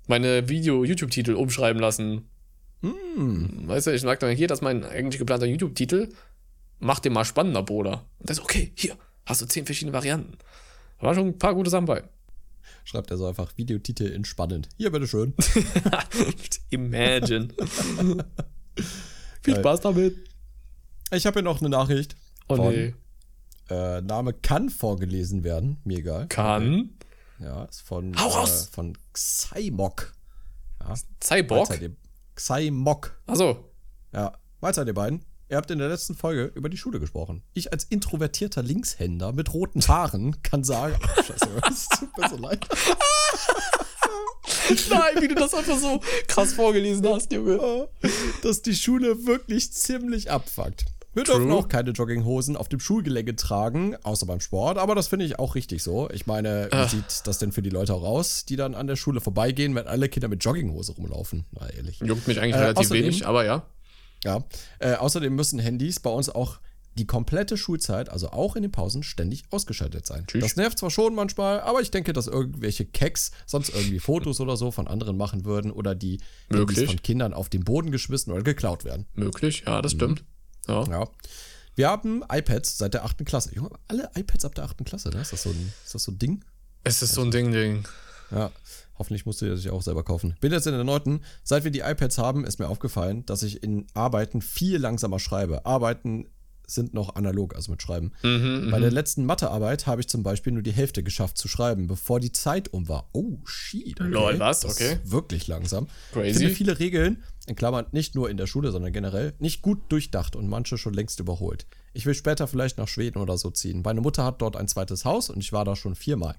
Speaker 1: meine Video-YouTube-Titel umschreiben lassen.
Speaker 2: Hm.
Speaker 1: Weißt du, ich sag dann hier, das ist mein eigentlich geplanter YouTube-Titel. Mach den mal spannender, Bruder. Und das ist okay, hier, hast du zehn verschiedene Varianten. Da waren schon ein paar gute Sachen bei.
Speaker 2: Schreibt er so einfach Videotitel entspannend. Hier, bitteschön.
Speaker 1: Imagine. Viel
Speaker 2: Geil.
Speaker 1: Spaß damit.
Speaker 2: Ich habe hier noch eine Nachricht.
Speaker 1: Oh
Speaker 2: von,
Speaker 1: nee.
Speaker 2: Äh, Name kann vorgelesen werden, mir egal.
Speaker 1: Kann.
Speaker 2: Ja, ist von,
Speaker 1: Hau
Speaker 2: äh,
Speaker 1: raus!
Speaker 2: von Xymok. Ja,
Speaker 1: Cyborg.
Speaker 2: Mahlzeit, Xymok.
Speaker 1: Achso.
Speaker 2: Ja, Mahlzeit, ihr beiden. Ihr habt in der letzten Folge über die Schule gesprochen. Ich als introvertierter Linkshänder mit roten Haaren kann sagen, oh, scheiße, es tut mir so leid.
Speaker 1: Nein, wie du das einfach so krass vorgelesen hast, Junge.
Speaker 2: dass die Schule wirklich ziemlich abfuckt. Wir
Speaker 1: True.
Speaker 2: dürfen auch keine Jogginghosen auf dem Schulgelände tragen, außer beim Sport, aber das finde ich auch richtig so. Ich meine, wie sieht das denn für die Leute auch aus, die dann an der Schule vorbeigehen, wenn alle Kinder mit Jogginghose rumlaufen? Na, ehrlich.
Speaker 1: Juckt mich eigentlich
Speaker 2: Äh,
Speaker 1: relativ
Speaker 2: außerdem-
Speaker 1: wenig, aber ja.
Speaker 2: Ja. Äh, außerdem müssen Handys bei uns auch die komplette Schulzeit, also auch in den Pausen, ständig ausgeschaltet sein.
Speaker 1: Tschüss.
Speaker 2: Das nervt zwar schon manchmal, aber ich denke, dass irgendwelche Keks sonst irgendwie Fotos oder so von anderen machen würden oder die
Speaker 1: Möglich.
Speaker 2: Handys von Kindern auf den Boden geschmissen oder geklaut werden.
Speaker 1: Möglich, ja, das stimmt. Ja.
Speaker 2: Ja. Wir haben iPads seit der 8. Klasse. Junge, alle iPads ab der 8. Klasse, ne? Ist das so ein, ist das so ein Ding?
Speaker 1: Es ist so ein Ding, Ding.
Speaker 2: Ja, hoffentlich musst du dir das auch selber kaufen. Bin jetzt in der neunten. Seit wir die iPads haben, ist mir aufgefallen, dass ich in Arbeiten viel langsamer schreibe. Arbeiten sind noch analog, also mit Schreiben.
Speaker 1: Mhm,
Speaker 2: Bei der letzten Mathearbeit habe ich zum Beispiel nur die Hälfte geschafft zu schreiben, bevor die Zeit um war. Oh, shit. Okay.
Speaker 1: Lol, was?
Speaker 2: Das
Speaker 1: Okay.
Speaker 2: Ist wirklich langsam.
Speaker 1: Crazy.
Speaker 2: Ich finde viele Regeln, in Klammern nicht nur in der Schule, sondern generell, nicht gut durchdacht und manche schon längst überholt. Ich will später vielleicht nach Schweden oder so ziehen. Meine Mutter hat dort ein zweites Haus und ich war da schon viermal.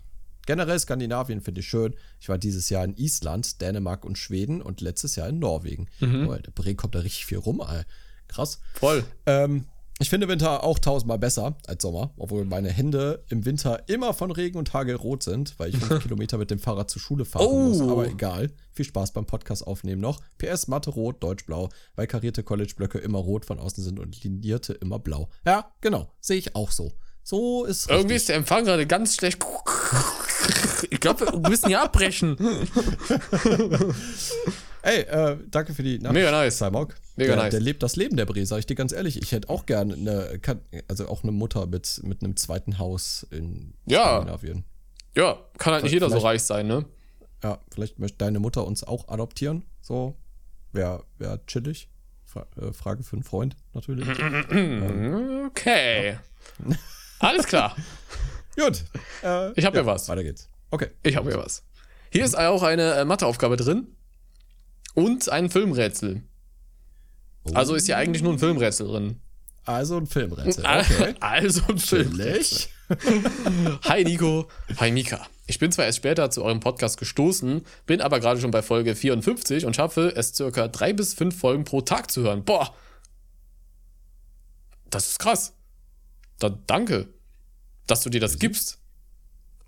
Speaker 2: Generell Skandinavien finde ich schön. Ich war dieses Jahr in Island, Dänemark und Schweden und letztes Jahr in Norwegen. Oh, der Bre kommt da richtig viel rum, ey. Krass.
Speaker 1: Voll.
Speaker 2: Ähm, ich finde Winter auch tausendmal besser als Sommer, obwohl meine Hände im Winter immer von Regen und Hagel rot sind, weil ich fünf Kilometer mit dem Fahrrad zur Schule fahren
Speaker 1: Oh.
Speaker 2: muss. Aber egal. Viel Spaß beim Podcast aufnehmen noch. PS Mathe rot, Deutsch blau, weil karierte College-Blöcke immer rot von außen sind und linierte immer blau. Ja, genau. Sehe ich auch so. So ist
Speaker 1: Irgendwie
Speaker 2: richtig.
Speaker 1: ist der Empfang gerade ganz schlecht. Ich glaube, wir müssen hier abbrechen.
Speaker 2: Ey, äh, danke für die Nachricht.
Speaker 1: Mega nice.
Speaker 2: Simon.
Speaker 1: Mega
Speaker 2: der,
Speaker 1: nice.
Speaker 2: Der lebt das Leben, der Bre, sag ich dir ganz ehrlich. Ich hätte auch gerne eine, also auch eine Mutter mit, mit einem zweiten Haus in
Speaker 1: Ja.
Speaker 2: Skandinavien.
Speaker 1: Ja, kann halt nicht jeder so reich sein, ne?
Speaker 2: Ja, vielleicht möchte deine Mutter uns auch adoptieren. So, wäre wär chillig. Fra äh, Frage für einen Freund, natürlich.
Speaker 1: Okay. Alles klar.
Speaker 2: Gut. Äh,
Speaker 1: Ich hab ja was.
Speaker 2: Weiter geht's. Okay.
Speaker 1: Ich habe hier was. Hier ist auch eine äh, Matheaufgabe drin und ein Filmrätsel. Also ist hier eigentlich nur ein Filmrätsel drin.
Speaker 2: Also ein Filmrätsel. Okay.
Speaker 1: Also ein Film.
Speaker 2: Chillig.
Speaker 1: Hi Nico, hi Mika. Ich bin zwar erst später zu eurem Podcast gestoßen, bin aber gerade schon bei Folge 54 und schaffe es circa drei bis fünf Folgen pro Tag zu hören. Boah, das ist krass. Dann danke, dass du dir das gibst.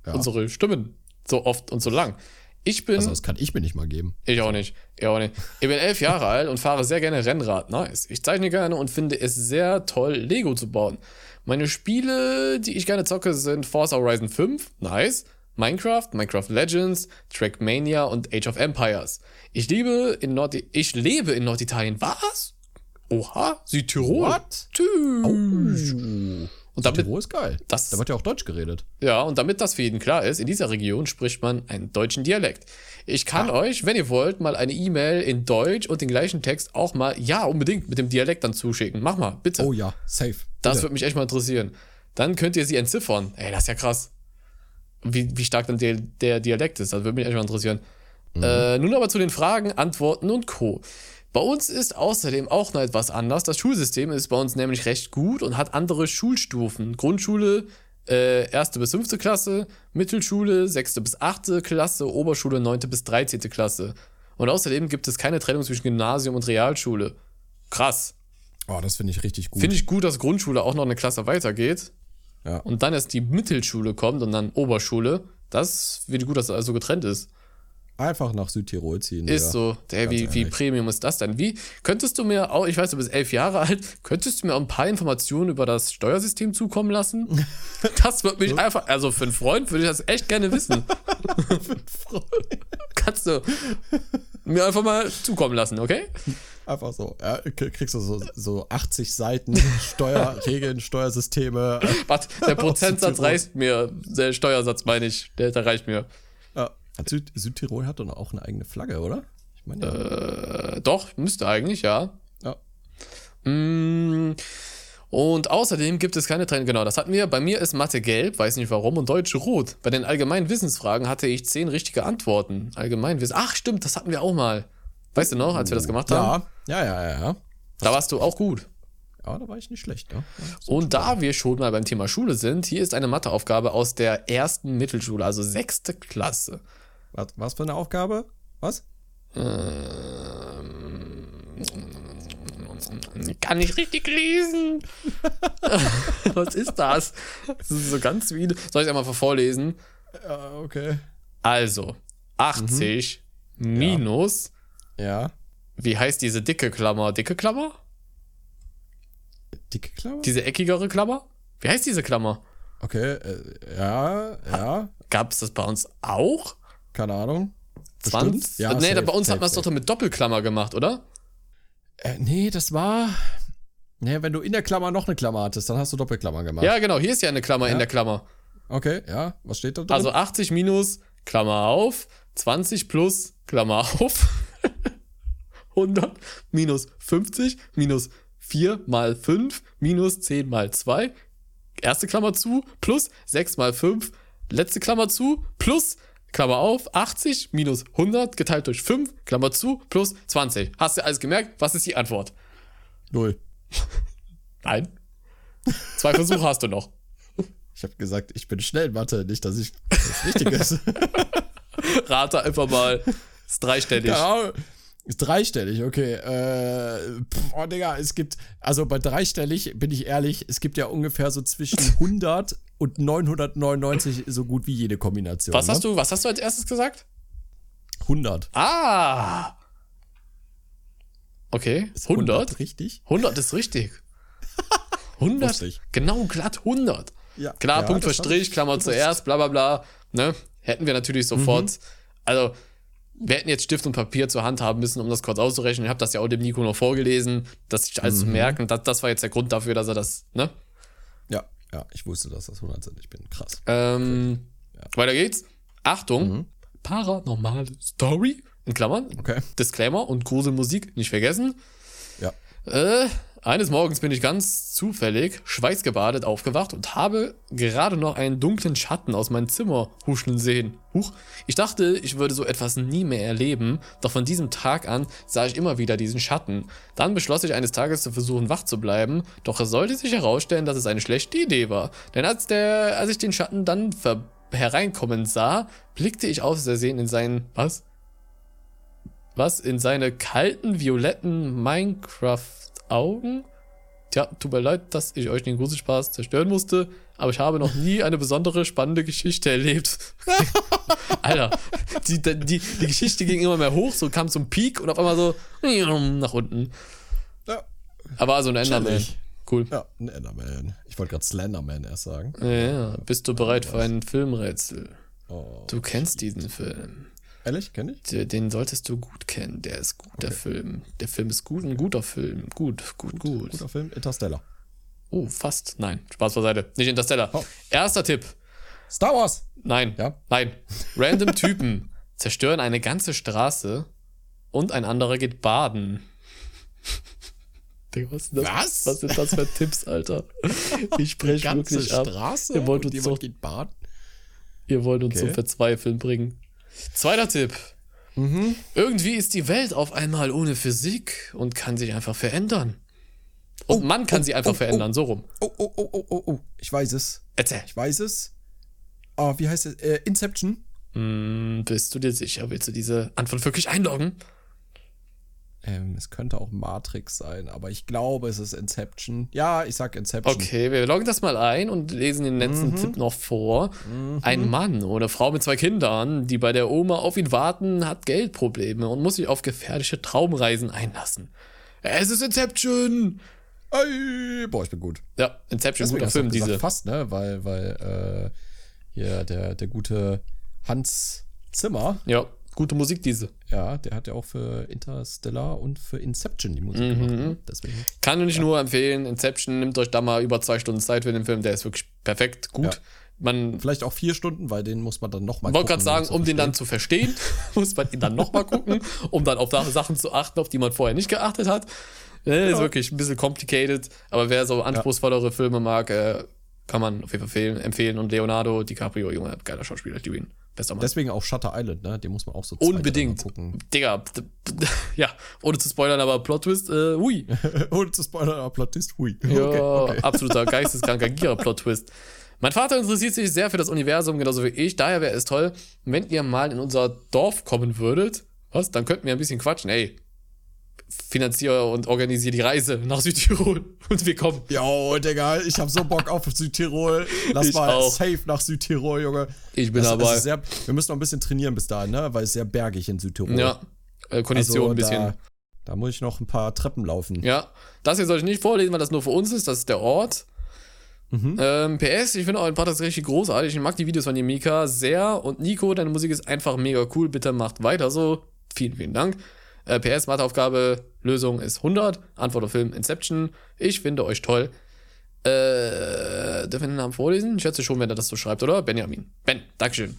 Speaker 2: Ja.
Speaker 1: Unsere Stimmen so oft und so lang. Ich bin
Speaker 2: Also das kann ich mir nicht mal geben.
Speaker 1: ich auch nicht. Ich auch nicht. Ich bin elf Jahre alt und fahre sehr gerne Rennrad. Nice. Ich zeichne gerne und finde es sehr toll, Lego zu bauen. Meine Spiele, die ich gerne zocke, sind Forza Horizon 5. Nice. Minecraft, Minecraft Legends, Trackmania und Age of Empires. Ich liebe in Nord ich lebe in Norditalien. Was? Oha, Südtirol.
Speaker 2: What?
Speaker 1: Tschüss. Und damit,
Speaker 2: Tirol ist geil.
Speaker 1: das-
Speaker 2: da wird ja auch Deutsch geredet.
Speaker 1: ja, und damit das für jeden klar ist, in dieser Region spricht man einen deutschen Dialekt. Ich kann euch, wenn ihr wollt, mal eine E-Mail in Deutsch und den gleichen Text auch mal, ja, unbedingt mit dem Dialekt dann zuschicken. Mach mal, bitte.
Speaker 2: Oh ja, safe.
Speaker 1: das würde mich echt mal interessieren. Dann könnt ihr sie entziffern. Ey, das ist ja krass. Wie, wie stark dann der, der Dialekt ist, das würde mich echt mal interessieren. Äh, nun aber zu den Fragen, Antworten und Co. Bei uns ist außerdem auch noch etwas anders. Das Schulsystem ist bei uns nämlich recht gut und hat andere Schulstufen. Grundschule, äh, erste bis fünfte Klasse, Mittelschule, sechste bis achte Klasse, Oberschule, neunte bis dreizehnte Klasse. Und außerdem gibt es keine Trennung zwischen Gymnasium und Realschule. Krass.
Speaker 2: Oh, das finde ich richtig gut.
Speaker 1: Finde ich gut, dass Grundschule auch noch eine Klasse weitergeht
Speaker 2: ja.
Speaker 1: und dann erst die Mittelschule kommt und dann Oberschule. Das finde ich gut, dass das also getrennt ist.
Speaker 2: Einfach nach Südtirol ziehen.
Speaker 1: Ist
Speaker 2: ja.
Speaker 1: so. Der, wie, wie. Premium ist das denn? Wie könntest du mir auch, ich weiß, du bist elf Jahre alt, könntest du mir auch ein paar Informationen über das Steuersystem zukommen lassen? Das würde mich einfach, also für einen Freund würde ich das echt gerne wissen. Kannst du mir einfach mal zukommen lassen, okay?
Speaker 2: Einfach so. Ja, kriegst du so, so 80 Seiten Steuerregeln, Steuersysteme.
Speaker 1: Warte, der Prozentsatz reicht mir. Der Steuersatz meine ich, der, der reicht mir.
Speaker 2: Hat Süd Südtirol hat doch auch eine eigene Flagge, oder? Ich meine, ja.
Speaker 1: Äh, doch, müsste eigentlich, ja.
Speaker 2: ja.
Speaker 1: Mm, Und außerdem gibt es keine Trennung. Genau, das hatten wir. Bei mir ist Mathe gelb, weiß nicht warum, und Deutsch rot. Bei den allgemeinen Wissensfragen hatte ich zehn richtige Antworten. Allgemeinwissen. Ach, stimmt, das hatten wir auch mal. Weißt du noch, als wir das gemacht haben?
Speaker 2: Ja, ja, ja, ja. ja.
Speaker 1: Da warst du auch gut.
Speaker 2: Ja, da war ich nicht schlecht, ne? Ja.
Speaker 1: Und da wir schon mal beim Thema Schule sind, hier ist eine Matheaufgabe aus der ersten Mittelschule, also sechste Klasse.
Speaker 2: Was, was für eine Aufgabe? Was?
Speaker 1: Kann ich richtig lesen? Was ist das? Das ist so ganz wie. Soll ich einmal vorlesen?
Speaker 2: Ja, okay.
Speaker 1: Also, 80 minus,
Speaker 2: Ja.
Speaker 1: wie heißt diese dicke Klammer? Dicke Klammer?
Speaker 2: Dicke Klammer?
Speaker 1: Diese eckigere Klammer? Wie heißt diese Klammer?
Speaker 2: Okay, äh, ja, ja,
Speaker 1: Gab es das bei uns auch?
Speaker 2: Keine Ahnung.
Speaker 1: 20?
Speaker 2: Bestimmt. Ja,
Speaker 1: nee,
Speaker 2: safe,
Speaker 1: bei uns
Speaker 2: safe,
Speaker 1: hat man es doch mit Doppelklammer gemacht, oder?
Speaker 2: Äh, nee, das war. Nee, wenn du in der Klammer noch eine Klammer hattest, dann hast du Doppelklammer gemacht.
Speaker 1: Ja, genau, hier ist ja eine Klammer in der Klammer.
Speaker 2: Okay, ja. Was steht da drin?
Speaker 1: Also 80 minus, Klammer auf, 20 plus, Klammer auf, 100 minus 50 minus 4 mal 5 minus 10 mal 2, erste Klammer zu, plus 6 mal 5, letzte Klammer zu, plus, Klammer auf, 80 minus 100 geteilt durch 5, Klammer zu, plus 20. Hast du alles gemerkt? Was ist die Antwort?
Speaker 2: Null.
Speaker 1: Nein. Zwei Versuche hast du noch.
Speaker 2: Ich habe gesagt, ich bin schnell in Mathe, nicht, dass ich das richtig ist.
Speaker 1: Rate einfach mal. Ist dreistellig.
Speaker 2: Ist dreistellig, okay. Äh, pff, oh, Digga, es gibt, also bei dreistellig, bin ich ehrlich, es gibt ja ungefähr so zwischen 100 und 999 so gut wie jede Kombination.
Speaker 1: Was
Speaker 2: ne?
Speaker 1: hast du, was hast du als erstes gesagt?
Speaker 2: 100.
Speaker 1: Ah! Okay,
Speaker 2: Ist
Speaker 1: 100.
Speaker 2: richtig?
Speaker 1: 100 ist richtig. 100,
Speaker 2: Wusste ich.
Speaker 1: genau, glatt 100.
Speaker 2: Ja.
Speaker 1: Klar,
Speaker 2: Ja,
Speaker 1: Punkt für Strich,
Speaker 2: ich
Speaker 1: Klammer zuerst, bla bla bla. Ne? Hätten wir natürlich sofort. Also, wir hätten jetzt Stift und Papier zur Hand haben müssen, um das kurz auszurechnen. Ich habe das ja auch dem Nico noch vorgelesen, dass sich alles zu merken. Das, das war jetzt der Grund dafür, dass er das, ne?
Speaker 2: Ja, ja, ich wusste, dass das 100 sind. Ich bin krass.
Speaker 1: Ähm, Weiter geht's. Achtung, paranormale Story, in Klammern,
Speaker 2: Okay.
Speaker 1: Disclaimer und Gruselmusik, nicht vergessen.
Speaker 2: Ja.
Speaker 1: Äh, eines Morgens bin ich ganz zufällig schweißgebadet aufgewacht und habe gerade noch einen dunklen Schatten aus meinem Zimmer huschen sehen. Huch. Ich dachte, ich würde so etwas nie mehr erleben, doch von diesem Tag an sah ich immer wieder diesen Schatten. Dann beschloss ich eines Tages zu versuchen, wach zu bleiben, doch es sollte sich herausstellen, dass es eine schlechte Idee war. Denn als, der, als ich den Schatten dann hereinkommen sah, blickte ich aus Versehen in seinen. Was? Was? In seine kalten, violetten Minecraft-Augen? Tja, tut mir leid, dass ich euch den Gruselspaß zerstören musste, aber ich habe noch nie eine besondere spannende Geschichte erlebt. Alter, die, die, die Geschichte ging immer mehr hoch, so kam zum Peak und auf einmal so nach unten.
Speaker 2: Ja.
Speaker 1: Aber also ein Enderman. Cool.
Speaker 2: Ja, ein Enderman. Ich wollte gerade Slenderman erst sagen.
Speaker 1: Ja, bist du bereit für ein Filmrätsel?
Speaker 2: Oh.
Speaker 1: Du kennst diesen Film.
Speaker 2: Ehrlich, kenn ich?
Speaker 1: Den solltest du gut kennen. Der ist gut, der Film. Der Film ist gut, ein guter Film. Gut, gut, gut.
Speaker 2: Guter Film, Interstellar.
Speaker 1: Oh, fast. Nein, Spaß beiseite. Nicht Interstellar.
Speaker 2: Oh.
Speaker 1: Erster Tipp.
Speaker 2: Star Wars!
Speaker 1: Nein.
Speaker 2: Ja.
Speaker 1: Nein. Random Typen zerstören eine ganze Straße und ein anderer geht baden. Digga, was, das,
Speaker 2: Was?
Speaker 1: was sind das für Tipps, Alter? Ich spreche wirklich ab.
Speaker 2: Straße
Speaker 1: Ihr wollt
Speaker 2: und
Speaker 1: uns
Speaker 2: jemand
Speaker 1: doch-
Speaker 2: geht baden.
Speaker 1: Ihr wollt uns
Speaker 2: Okay.
Speaker 1: zum Verzweifeln bringen. Zweiter Tipp.
Speaker 2: Mhm.
Speaker 1: Irgendwie ist die Welt auf einmal ohne Physik und kann sich einfach verändern. Und man kann
Speaker 2: oh,
Speaker 1: sie einfach
Speaker 2: oh,
Speaker 1: verändern, so rum.
Speaker 2: Oh, oh, oh, oh, oh, oh. Ich weiß es.
Speaker 1: Erzähl.
Speaker 2: Ich weiß es. Oh, wie heißt es? Äh, Inception?
Speaker 1: Hm, bist du dir sicher? Willst du diese Antwort wirklich einloggen?
Speaker 2: Ähm, es könnte auch Matrix sein, aber ich glaube, es ist Inception. Ja, ich sag Inception.
Speaker 1: Okay, wir loggen das mal ein und lesen den letzten
Speaker 2: Mhm.
Speaker 1: Tipp noch vor. Ein Mann oder Frau mit zwei Kindern, die bei der Oma auf ihn warten, hat Geldprobleme und muss sich auf gefährliche Traumreisen einlassen. Es ist Inception!
Speaker 2: Ey, boah, ich bin gut.
Speaker 1: Ja, Inception,
Speaker 2: Deswegen
Speaker 1: guter Film,
Speaker 2: gesagt,
Speaker 1: diese.
Speaker 2: Fast, ne? Weil, weil, äh, hier der, der gute Hans Zimmer,
Speaker 1: Ja, gute Musik, diese.
Speaker 2: ja, der hat ja auch für Interstellar und für Inception die Musik
Speaker 1: Mhm.
Speaker 2: gemacht. Ne? Deswegen.
Speaker 1: Kann ich nur empfehlen. Inception, nimmt euch da mal über zwei Stunden Zeit für den Film, der ist wirklich perfekt, gut.
Speaker 2: Ja.
Speaker 1: Man
Speaker 2: Vielleicht auch vier Stunden, weil den muss man dann nochmal
Speaker 1: wollte gerade sagen, um den dann zu verstehen, muss man ihn dann nochmal gucken, um dann auf Sachen zu achten, auf die man vorher nicht geachtet hat. Äh, Ist wirklich ein bisschen complicated, aber wer so anspruchsvollere Filme mag, äh, kann man auf jeden Fall empfehlen. empfehlen. Und Leonardo DiCaprio, Junge, geiler Schauspieler, ich liebe ihn.
Speaker 2: Deswegen auch Shutter Island, ne? Den muss man auch so
Speaker 1: Unbedingt.
Speaker 2: gucken.
Speaker 1: Digga, ja, ohne zu spoilern, aber Plot-Twist, äh, hui.
Speaker 2: Ohne zu spoilern, aber Plot ist hui.
Speaker 1: Ja,
Speaker 2: Okay, okay.
Speaker 1: absoluter geisteskranker Gira-Plot-Twist. Mein Vater interessiert sich sehr für das Universum, genauso wie ich. Daher wäre es toll, wenn ihr mal in unser Dorf kommen würdet. Was? Dann könnten wir ein bisschen quatschen. Ey, finanziere und organisiere die Reise nach Südtirol. Und wir kommen.
Speaker 2: Jo, Digga, ich hab so Bock auf Südtirol. Lass
Speaker 1: Ich
Speaker 2: mal
Speaker 1: auch.
Speaker 2: safe nach Südtirol, Junge.
Speaker 1: Ich bin
Speaker 2: Das-
Speaker 1: dabei.
Speaker 2: ist Sehr, wir müssen noch ein bisschen trainieren bis dahin, ne? Weil es sehr bergig in Südtirol.
Speaker 1: Ja, äh, Kondition
Speaker 2: Also
Speaker 1: ein bisschen.
Speaker 2: Da, Da muss ich noch ein paar Treppen laufen.
Speaker 1: Ja, das hier soll ich nicht vorlesen, weil das nur für uns ist. Das ist der Ort.
Speaker 2: Mhm.
Speaker 1: Ähm, PS, ich finde euren Podcast richtig großartig. Ich mag die Videos von dir, Mika, sehr. Und Nico, deine Musik ist einfach mega cool. Bitte macht weiter so. Vielen, vielen Dank. Äh, PS, Matheaufgabe, Lösung ist 100. Antwort auf Film Inception. Ich finde euch toll. Äh, dürfen wir den Namen vorlesen? Ich schätze schon, wenn er das so schreibt, oder? Benjamin. Ben, Dankeschön.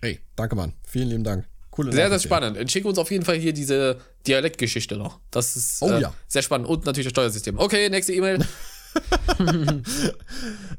Speaker 2: Ey, danke, Mann. Vielen lieben Dank. Coole
Speaker 1: Sehr, sehr spannend. Schick uns auf jeden Fall hier diese Dialektgeschichte noch. Das ist
Speaker 2: Oh
Speaker 1: äh,
Speaker 2: ja.
Speaker 1: sehr spannend. Und natürlich das Steuersystem. Okay, nächste E-Mail.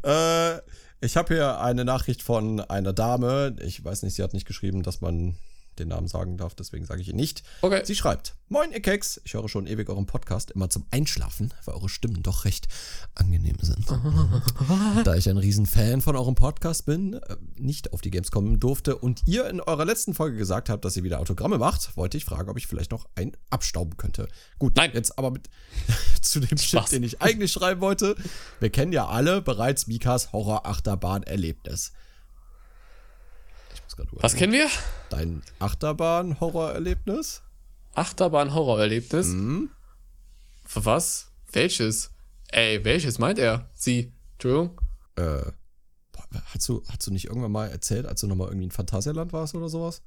Speaker 2: Äh, ich habe hier eine Nachricht von einer Dame. Ich weiß nicht, sie hat nicht geschrieben, dass man den Namen sagen darf, deswegen sage ich ihn nicht.
Speaker 1: Okay.
Speaker 2: Sie schreibt: Moin, ihr Keks. Ich höre schon ewig euren Podcast, immer zum Einschlafen, weil eure Stimmen doch recht angenehm sind. da ich ein Riesenfan von eurem Podcast bin, äh, nicht auf die Games kommen durfte und ihr in eurer letzten Folge gesagt habt, dass ihr wieder Autogramme macht, wollte ich fragen, ob ich vielleicht noch ein abstauben könnte. Gut,
Speaker 1: Nein.
Speaker 2: jetzt aber mit zu dem Shit,
Speaker 1: Spaß.
Speaker 2: den ich eigentlich schreiben wollte. Wir kennen ja alle bereits Mikas Horror-Achterbahn-Erlebnis. Gerade
Speaker 1: Was kennen wir?
Speaker 2: Dein Achterbahn-Horror-Erlebnis?
Speaker 1: Achterbahn-Horrorerlebnis.
Speaker 2: Mhm.
Speaker 1: Für was? Welches? Ey, welches meint er? Sie. Entschuldigung.
Speaker 2: Äh, boah, hast du, hast du nicht irgendwann mal erzählt, als du nochmal irgendwie in Phantasialand warst oder sowas?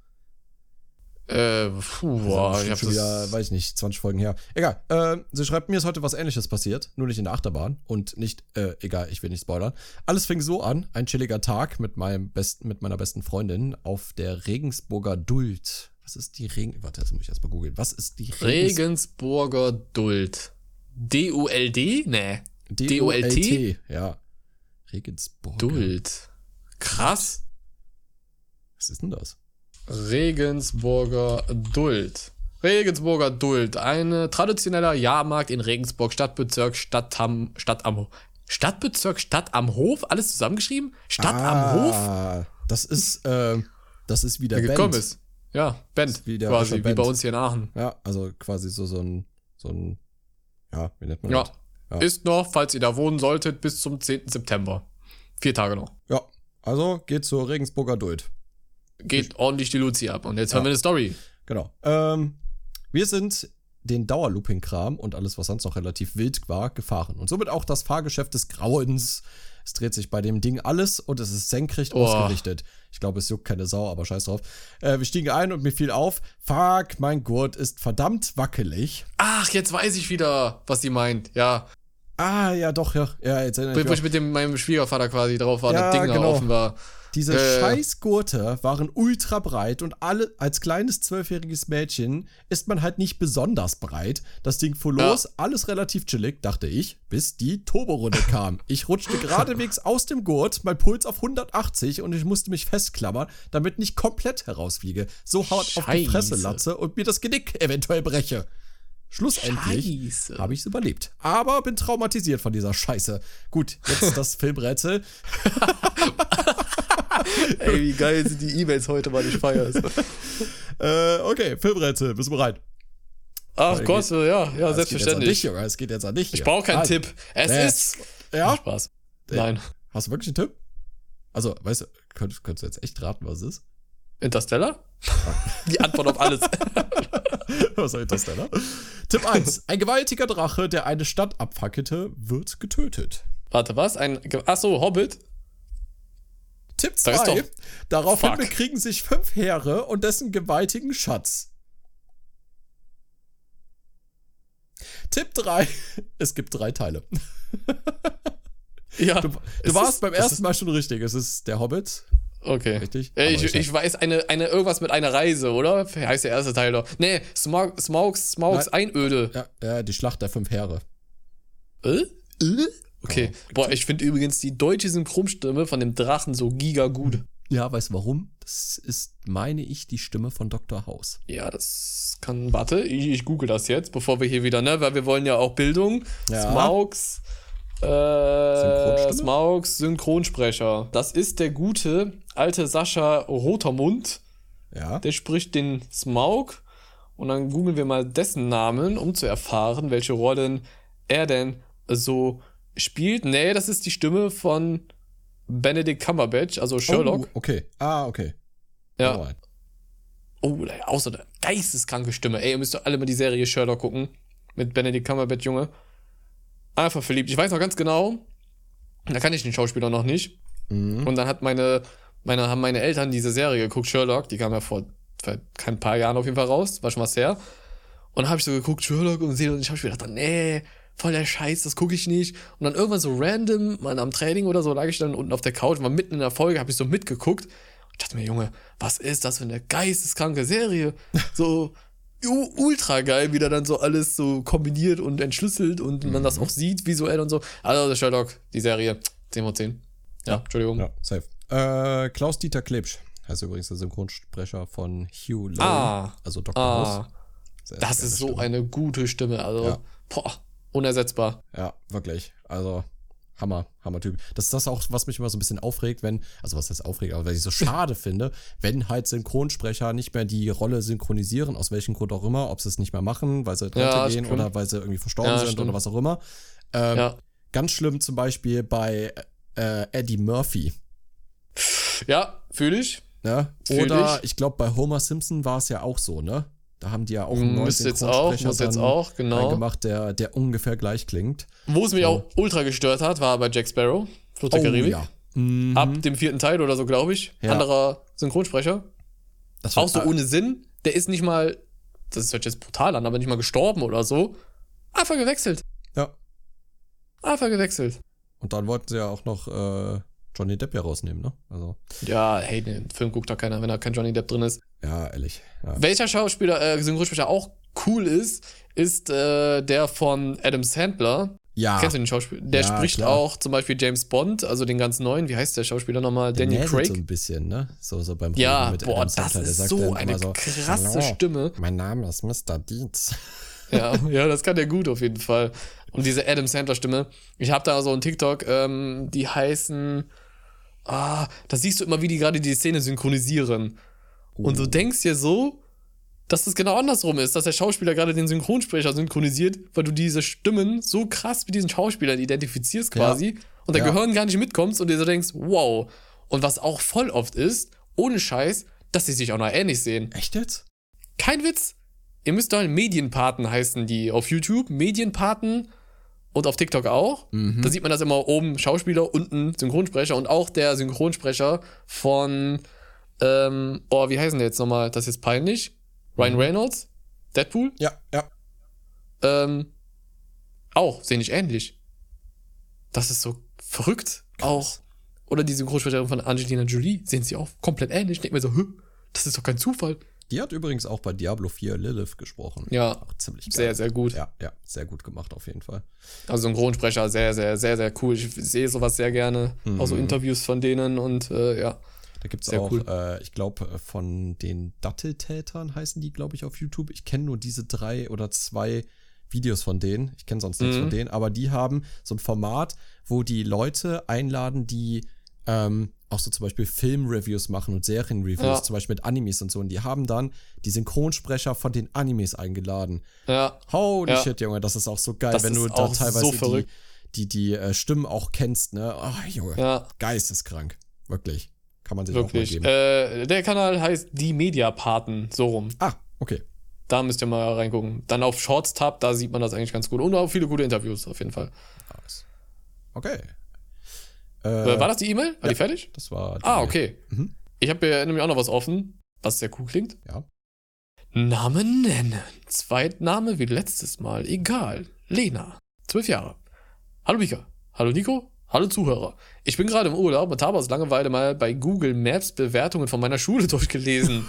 Speaker 1: Äh, puh, boah,
Speaker 2: Also,
Speaker 1: ich hab das.
Speaker 2: wieder, weiß ich nicht, 20 Folgen her. Egal. Äh, sie schreibt, mir ist heute was ähnliches passiert, nur nicht in der Achterbahn und nicht, äh, egal, ich will nicht spoilern. Alles fing so an, ein chilliger Tag mit meinem besten, mit meiner besten Freundin auf der Regensburger Duld. Was ist die Regen... Warte, das muss ich erstmal googeln. Was ist die Regens
Speaker 1: Regensburger Duld. D-U-L-D? Nee.
Speaker 2: D-O-L-T? Ja. Regensburger.
Speaker 1: Duld. Krass.
Speaker 2: Was ist denn das?
Speaker 1: Regensburger Duld. Regensburger Duld. Ein traditioneller Jahrmarkt in Regensburg, Stadtbezirk, Stadt am, Stadt am, Stadtbezirk, Stadt am Hof? Alles zusammengeschrieben? Stadt am Hof?
Speaker 2: Ah, Das ist, äh, das ist wie der
Speaker 1: Der gekommen
Speaker 2: Band.
Speaker 1: ist. Ja, Band.
Speaker 2: wie
Speaker 1: quasi, wie bei uns hier in Aachen.
Speaker 2: Ja, also quasi so, so ein, so ein, ja, wie nennt man
Speaker 1: Ja.
Speaker 2: das? Ja.
Speaker 1: Ist noch, falls ihr da wohnen solltet, bis zum 10. September. Vier Tage noch.
Speaker 2: Ja, also geht zur Regensburger Duld.
Speaker 1: Geht ordentlich die Luzi ab. Und jetzt hören wir eine Story.
Speaker 2: Genau. Ähm, wir sind den Dauerlooping-Kram und alles, was sonst noch relativ wild war, gefahren. Und somit auch das Fahrgeschäft des Grauens. Es dreht sich bei dem Ding alles und es ist senkrecht
Speaker 1: Oh.
Speaker 2: ausgerichtet. Ich glaube, es juckt keine Sau, aber scheiß drauf. Äh, wir stiegen ein und mir fiel auf, fuck, mein Gurt ist verdammt wackelig.
Speaker 1: Ach, jetzt weiß ich wieder, was sie meint. Ja,
Speaker 2: Ah, ja, doch, ja. Ja, jetzt erinnere ich
Speaker 1: wo ich mit dem, meinem Schwiegervater quasi drauf war,
Speaker 2: Ja,
Speaker 1: das Ding
Speaker 2: genau.
Speaker 1: offen war.
Speaker 2: Diese
Speaker 1: Äh.
Speaker 2: scheiß Gurte waren ultra breit und alle, als kleines zwölfjähriges Mädchen ist man halt nicht besonders breit. Das Ding fuhr
Speaker 1: Ja.
Speaker 2: los, alles relativ chillig, dachte ich, bis die Turborunde kam. Ich rutschte geradewegs aus dem Gurt, mein Puls auf 180 und ich musste mich festklammern, damit nicht komplett herausfliege. So hart auf die Fresse latze und mir das Genick eventuell breche. Schlussendlich habe ich es überlebt. Aber bin traumatisiert von dieser Scheiße. Gut, jetzt das Filmrätsel.
Speaker 1: Ey, wie geil sind die E-Mails heute, weil ich feier's.
Speaker 2: Äh, okay, Filmrätsel, bist du bereit?
Speaker 1: Ach
Speaker 2: Weil
Speaker 1: Gott, ja, ja,
Speaker 2: Es geht jetzt an dich,
Speaker 1: selbstverständlich.
Speaker 2: Junge. Es geht jetzt an dich.
Speaker 1: Ich brauche keinen
Speaker 2: Also,
Speaker 1: Tipp. Es
Speaker 2: äh,
Speaker 1: ist.
Speaker 2: Ja?
Speaker 1: Spaß. Nein.
Speaker 2: Hast du wirklich einen Tipp? Also, weißt du, könntest, könntest du jetzt echt raten, was es ist?
Speaker 1: Interstellar? Die Antwort auf alles.
Speaker 2: was ist Interstellar? Tipp 1. Ein gewaltiger Drache, der eine Stadt abfackelte, wird getötet.
Speaker 1: Warte, was? Ein. Achso, Hobbit?
Speaker 2: Tipp
Speaker 1: Da ist
Speaker 2: 2.
Speaker 1: doch-
Speaker 2: Daraufhin
Speaker 1: Fuck.
Speaker 2: bekriegen sich fünf Heere und dessen gewaltigen Schatz. Tipp 3. Es gibt drei Teile.
Speaker 1: Ja.
Speaker 2: Du, du warst
Speaker 1: ist-
Speaker 2: beim ersten Mal schon richtig. Es ist der Hobbit.
Speaker 1: Okay.
Speaker 2: Richtig?
Speaker 1: Äh, Ich,
Speaker 2: ich
Speaker 1: ich weiß, eine, eine, irgendwas mit einer Reise, oder? Heißt der erste Teil doch. Nee, Smog, Smaugs, Smaugs Einöde.
Speaker 2: Ja, ja, die Schlacht der fünf Heere.
Speaker 1: Äh? Äh? Okay. Boah, ich finde übrigens die deutsche Synchronstimme von dem Drachen so giga gut.
Speaker 2: Ja, weißt du warum? Das ist, meine ich, die Stimme von Dr. House.
Speaker 1: Ja, das kann. Warte, ich, ich google das jetzt, bevor wir hier wieder, ne? Weil wir wollen ja auch Bildung.
Speaker 2: Ja.
Speaker 1: Smaugs. Äh? Smaugs Synchronsprecher. Das ist der gute alte Sascha Rotermund.
Speaker 2: Ja.
Speaker 1: Der spricht den Smaug. Und dann googeln wir mal dessen Namen, um zu erfahren, welche Rollen er denn so spielt. Nee, das ist die Stimme von Benedict Cumberbatch, also Sherlock.
Speaker 2: Oh, okay. Ah, okay.
Speaker 1: ja.
Speaker 2: Alright.
Speaker 1: Oh, so eine geisteskranke Stimme. Ey, ihr müsst doch alle mal die Serie Sherlock gucken. Mit Benedict Cumberbatch, Junge. Einfach verliebt. Ich weiß noch ganz genau, da kann ich den Schauspieler noch nicht. Mhm. Und dann hat meine, meine, haben meine Eltern diese Serie geguckt, Sherlock, die kam ja vor, vor kein paar Jahren auf jeden Fall raus, war schon was her. Und dann habe ich so geguckt, Sherlock und sehe, und ich habe mir gedacht, nee, voll der Scheiß, das gucke ich nicht. Und dann irgendwann so random, mal am Training oder so, lag ich dann unten auf der Couch, war mitten in der Folge, habe ich so mitgeguckt. Ich dachte mir, Junge, was ist das für eine geisteskranke Serie? So ultra geil, wie da dann so alles so kombiniert und entschlüsselt und mhm. man das auch sieht visuell und so. Also der Sherlock, die Serie, 10 von 10. Ja, Entschuldigung. Ja,
Speaker 2: safe. Äh, Klaus-Dieter Klebsch heißt übrigens der Synchronsprecher von Hugh Laurie,
Speaker 1: ah,
Speaker 2: also Dr.
Speaker 1: Ah, House. das ist so Stimme. eine gute Stimme, also ja. boah, unersetzbar.
Speaker 2: Ja, wirklich. Also Hammer, Hammer-Typ. Das ist das auch, was mich immer so ein bisschen aufregt, wenn, also was heißt aufregt, aber was ich so schade finde, wenn halt Synchronsprecher nicht mehr die Rolle synchronisieren, aus welchem Grund auch immer, ob sie es nicht mehr machen, weil sie Rente ja, gehen stimmt. oder weil sie irgendwie verstorben ja, sind stimmt. oder was auch immer. Ähm, ja. Ganz schlimm zum Beispiel bei äh, Eddie Murphy.
Speaker 1: Ja, fühle ich.
Speaker 2: Ne? Oder ich, ich glaube, bei Homer Simpson war es ja auch so, ne? Da haben die ja auch einen neuen
Speaker 1: muss jetzt auch, muss jetzt auch, genau.
Speaker 2: gemacht, der, der ungefähr gleich klingt.
Speaker 1: Wo es mich so. auch ultra gestört hat, war bei Jack Sparrow, Flucht der oh, Karibik. Ja. Mhm. Ab dem vierten Teil oder so, glaube ich. Ja. Anderer Synchronsprecher. auch so ohne Sinn. Der ist nicht mal, das hört jetzt brutal an, aber nicht mal gestorben oder so. Einfach gewechselt.
Speaker 2: Ja.
Speaker 1: Einfach gewechselt.
Speaker 2: Und dann wollten sie ja auch noch äh, Johnny Depp ja rausnehmen, ne? Also.
Speaker 1: Ja, hey, den Film guckt da keiner, wenn da kein Johnny Depp drin ist.
Speaker 2: Ja, ehrlich. Ja.
Speaker 1: Welcher Schauspieler, äh, Synchronsprecher auch cool ist, ist äh, der von Adam Sandler.
Speaker 2: Ja.
Speaker 1: Kennst du den Schauspieler? Der ja, spricht klar. auch zum Beispiel James Bond, also den ganz neuen. Wie heißt der Schauspieler nochmal? Der Daniel Craig. so
Speaker 2: ein bisschen, ne? So, so beim
Speaker 1: ja, Reden mit boah, Adam Sandler. Das ist so eine so, krasse Stimme.
Speaker 2: Mein Name ist Mr. Deeds.
Speaker 1: Ja, ja, das kann der gut auf jeden Fall. Und diese Adam Sandler-Stimme. Ich habe da so einen TikTok, ähm, die heißen. Ah, da siehst du immer, wie die gerade die Szene synchronisieren. Oh. Und du denkst dir so, dass das genau andersrum ist, dass der Schauspieler gerade den Synchronsprecher synchronisiert, weil du diese Stimmen so krass mit diesen Schauspielern identifizierst quasi ja. und dein ja. Gehirn gar nicht mitkommst und dir so denkst, wow. Und was auch voll oft ist, ohne Scheiß, dass sie sich auch noch ähnlich sehen.
Speaker 2: Echt jetzt?
Speaker 1: Kein Witz. Ihr müsst doch Medienpaten heißen die auf YouTube. Medienpaten und auf TikTok auch. Mhm. Da sieht man das immer oben Schauspieler, unten Synchronsprecher und auch der Synchronsprecher von, ähm, oh, wie heißen der jetzt nochmal? Das ist jetzt peinlich. Ryan mhm. Reynolds? Deadpool?
Speaker 2: Ja, ja.
Speaker 1: Ähm, auch, sehen nicht ähnlich. Das ist so verrückt. Krass. Auch. Oder die Synchronsprecherin von Angelina Jolie sehen sie auch komplett ähnlich. Ich denke mir so, Hö, das ist doch kein Zufall.
Speaker 2: Die hat übrigens auch bei Diablo 4 Lilith gesprochen.
Speaker 1: Ja, auch ziemlich geil. Sehr, sehr gut.
Speaker 2: Ja, ja, sehr gut gemacht auf jeden Fall.
Speaker 1: Also Synchronsprecher, sehr, sehr, sehr, sehr cool. Ich sehe sowas sehr gerne. Mhm. Auch so Interviews von denen und äh, ja.
Speaker 2: Da gibt es auch, cool. äh, ich glaube, äh, von den Datteltätern heißen die, glaube ich, auf YouTube. Ich kenne nur diese drei oder zwei Videos von denen. Ich kenne sonst nichts mhm. von denen, aber die haben so ein Format, wo die Leute einladen, die ähm, auch so zum Beispiel Filmreviews machen und Serienreviews, ja. zum Beispiel mit Animes und so. Und die haben dann die Synchronsprecher von den Animes eingeladen.
Speaker 1: Ja.
Speaker 2: Holy
Speaker 1: ja.
Speaker 2: shit, Junge, das ist auch so geil, das wenn du da teilweise so die, die, die äh, Stimmen auch kennst, ne? Oh, Junge. Ja. Geisteskrank. Wirklich. Kann man sich
Speaker 1: Wirklich.
Speaker 2: auch mal
Speaker 1: geben. Äh, der Kanal heißt Die Mediapaten, so rum.
Speaker 2: Ah, okay.
Speaker 1: Da müsst ihr mal reingucken. Dann auf Shorts Tab, da sieht man das eigentlich ganz gut. Und auch viele gute Interviews auf jeden Fall.
Speaker 2: Nice. Okay.
Speaker 1: Äh, war das die E-Mail? War ja, die fertig?
Speaker 2: Das war.
Speaker 1: Die ah, okay. Mhm. Ich habe hier nämlich auch noch was offen, was sehr cool klingt.
Speaker 2: Ja.
Speaker 1: Namen nennen. Zweitname wie letztes Mal. Egal. Lena. Zwölf Jahre. Hallo Mika. Hallo Nico. Hallo Zuhörer. Ich bin gerade im Urlaub und habe aus Langeweile mal bei Google Maps Bewertungen von meiner Schule durchgelesen.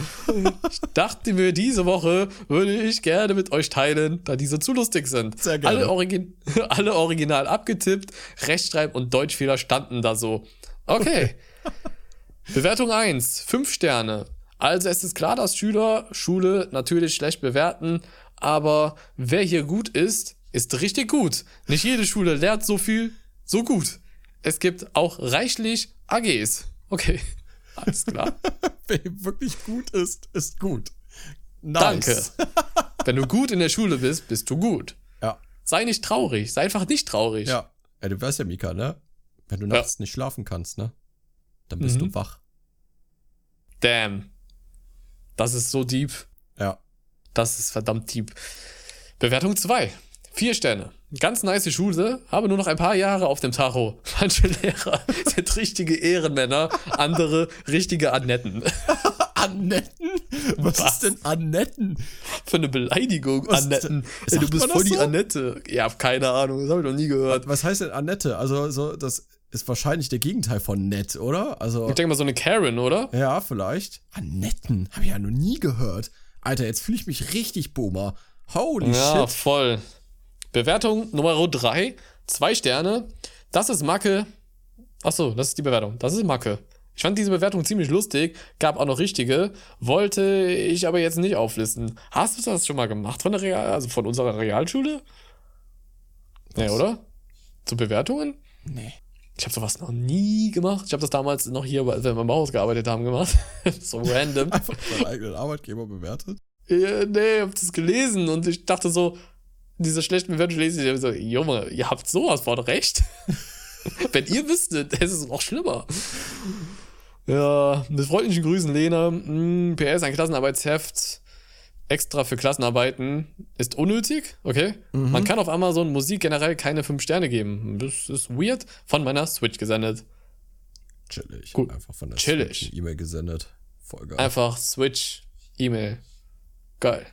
Speaker 1: ich dachte mir, diese Woche würde ich gerne mit euch teilen, da diese zu lustig sind.
Speaker 2: Sehr gerne.
Speaker 1: Alle, Origin alle original abgetippt, Rechtschreib- und Deutschfehler standen da so. Okay. Bewertung 1, 5 Sterne. Also es ist klar, dass Schüler Schule natürlich schlecht bewerten, aber wer hier gut ist, ist richtig gut. Nicht jede Schule lernt so viel, so gut es gibt auch reichlich AGs. Okay, alles klar.
Speaker 2: Wer wirklich gut ist, ist gut.
Speaker 1: Nice. Danke. Wenn du gut in der Schule bist, bist du gut.
Speaker 2: Ja.
Speaker 1: Sei nicht traurig, sei einfach nicht traurig.
Speaker 2: Ja. ja du weißt ja, Mika, ne? Wenn du nachts ja. nicht schlafen kannst, ne? Dann bist mhm. du wach.
Speaker 1: Damn. Das ist so deep.
Speaker 2: Ja.
Speaker 1: Das ist verdammt deep. Bewertung 2. Vier Sterne. Ganz nice Schule, habe nur noch ein paar Jahre auf dem Tacho. Manche Lehrer sind richtige Ehrenmänner, andere richtige Annetten.
Speaker 2: Annetten? Was,
Speaker 1: Was?
Speaker 2: ist denn Annetten?
Speaker 1: Für eine Beleidigung,
Speaker 2: Was-
Speaker 1: Annetten. Ey, du bist voll die
Speaker 2: so?
Speaker 1: Annette. Ja, keine Ahnung, das habe ich noch nie gehört.
Speaker 2: Was heißt denn Annette? Also, so, das ist wahrscheinlich der Gegenteil von nett, oder? Also,
Speaker 1: Ich denke mal so eine Karen, oder?
Speaker 2: ja, vielleicht. Annetten? Habe ich ja noch nie gehört. Alter, jetzt fühle ich mich richtig boomer. Holy
Speaker 1: Ja,
Speaker 2: shit.
Speaker 1: voll. Bewertung Nummer 3. Zwei Sterne. Das ist Macke. Achso, das ist die Bewertung. Das ist Macke. Ich fand diese Bewertung ziemlich lustig, gab auch noch richtige, wollte ich aber jetzt nicht auflisten. Hast du das schon mal gemacht von der Real, also von unserer Realschule? Nee, oder? Zu Bewertungen?
Speaker 2: Nee.
Speaker 1: Ich habe sowas noch nie gemacht. Ich habe das damals noch hier, als wir im Haus gearbeitet haben, gemacht. so random.
Speaker 2: Einfach seinen eigenen Arbeitgeber bewertet.
Speaker 1: Ja, nee, ich hab das gelesen und ich dachte so, diese schlechten Bewertungen lese ich, so, Junge, ihr habt sowas von recht. Wenn ihr wüsstet, es ist noch schlimmer. Ja, mit freundlichen Grüßen, Lena. Hm, PS, ein Klassenarbeitsheft extra für Klassenarbeiten ist unnötig, okay? Man kann auf Amazon Musik generell keine 5 Sterne geben. Das ist weird. Von meiner Switch gesendet.
Speaker 2: Chillig.
Speaker 1: Gut.
Speaker 2: Einfach von der
Speaker 1: Chillig.
Speaker 2: Switch E-Mail gesendet. Voll geil.
Speaker 1: Einfach Switch, E-Mail. Geil.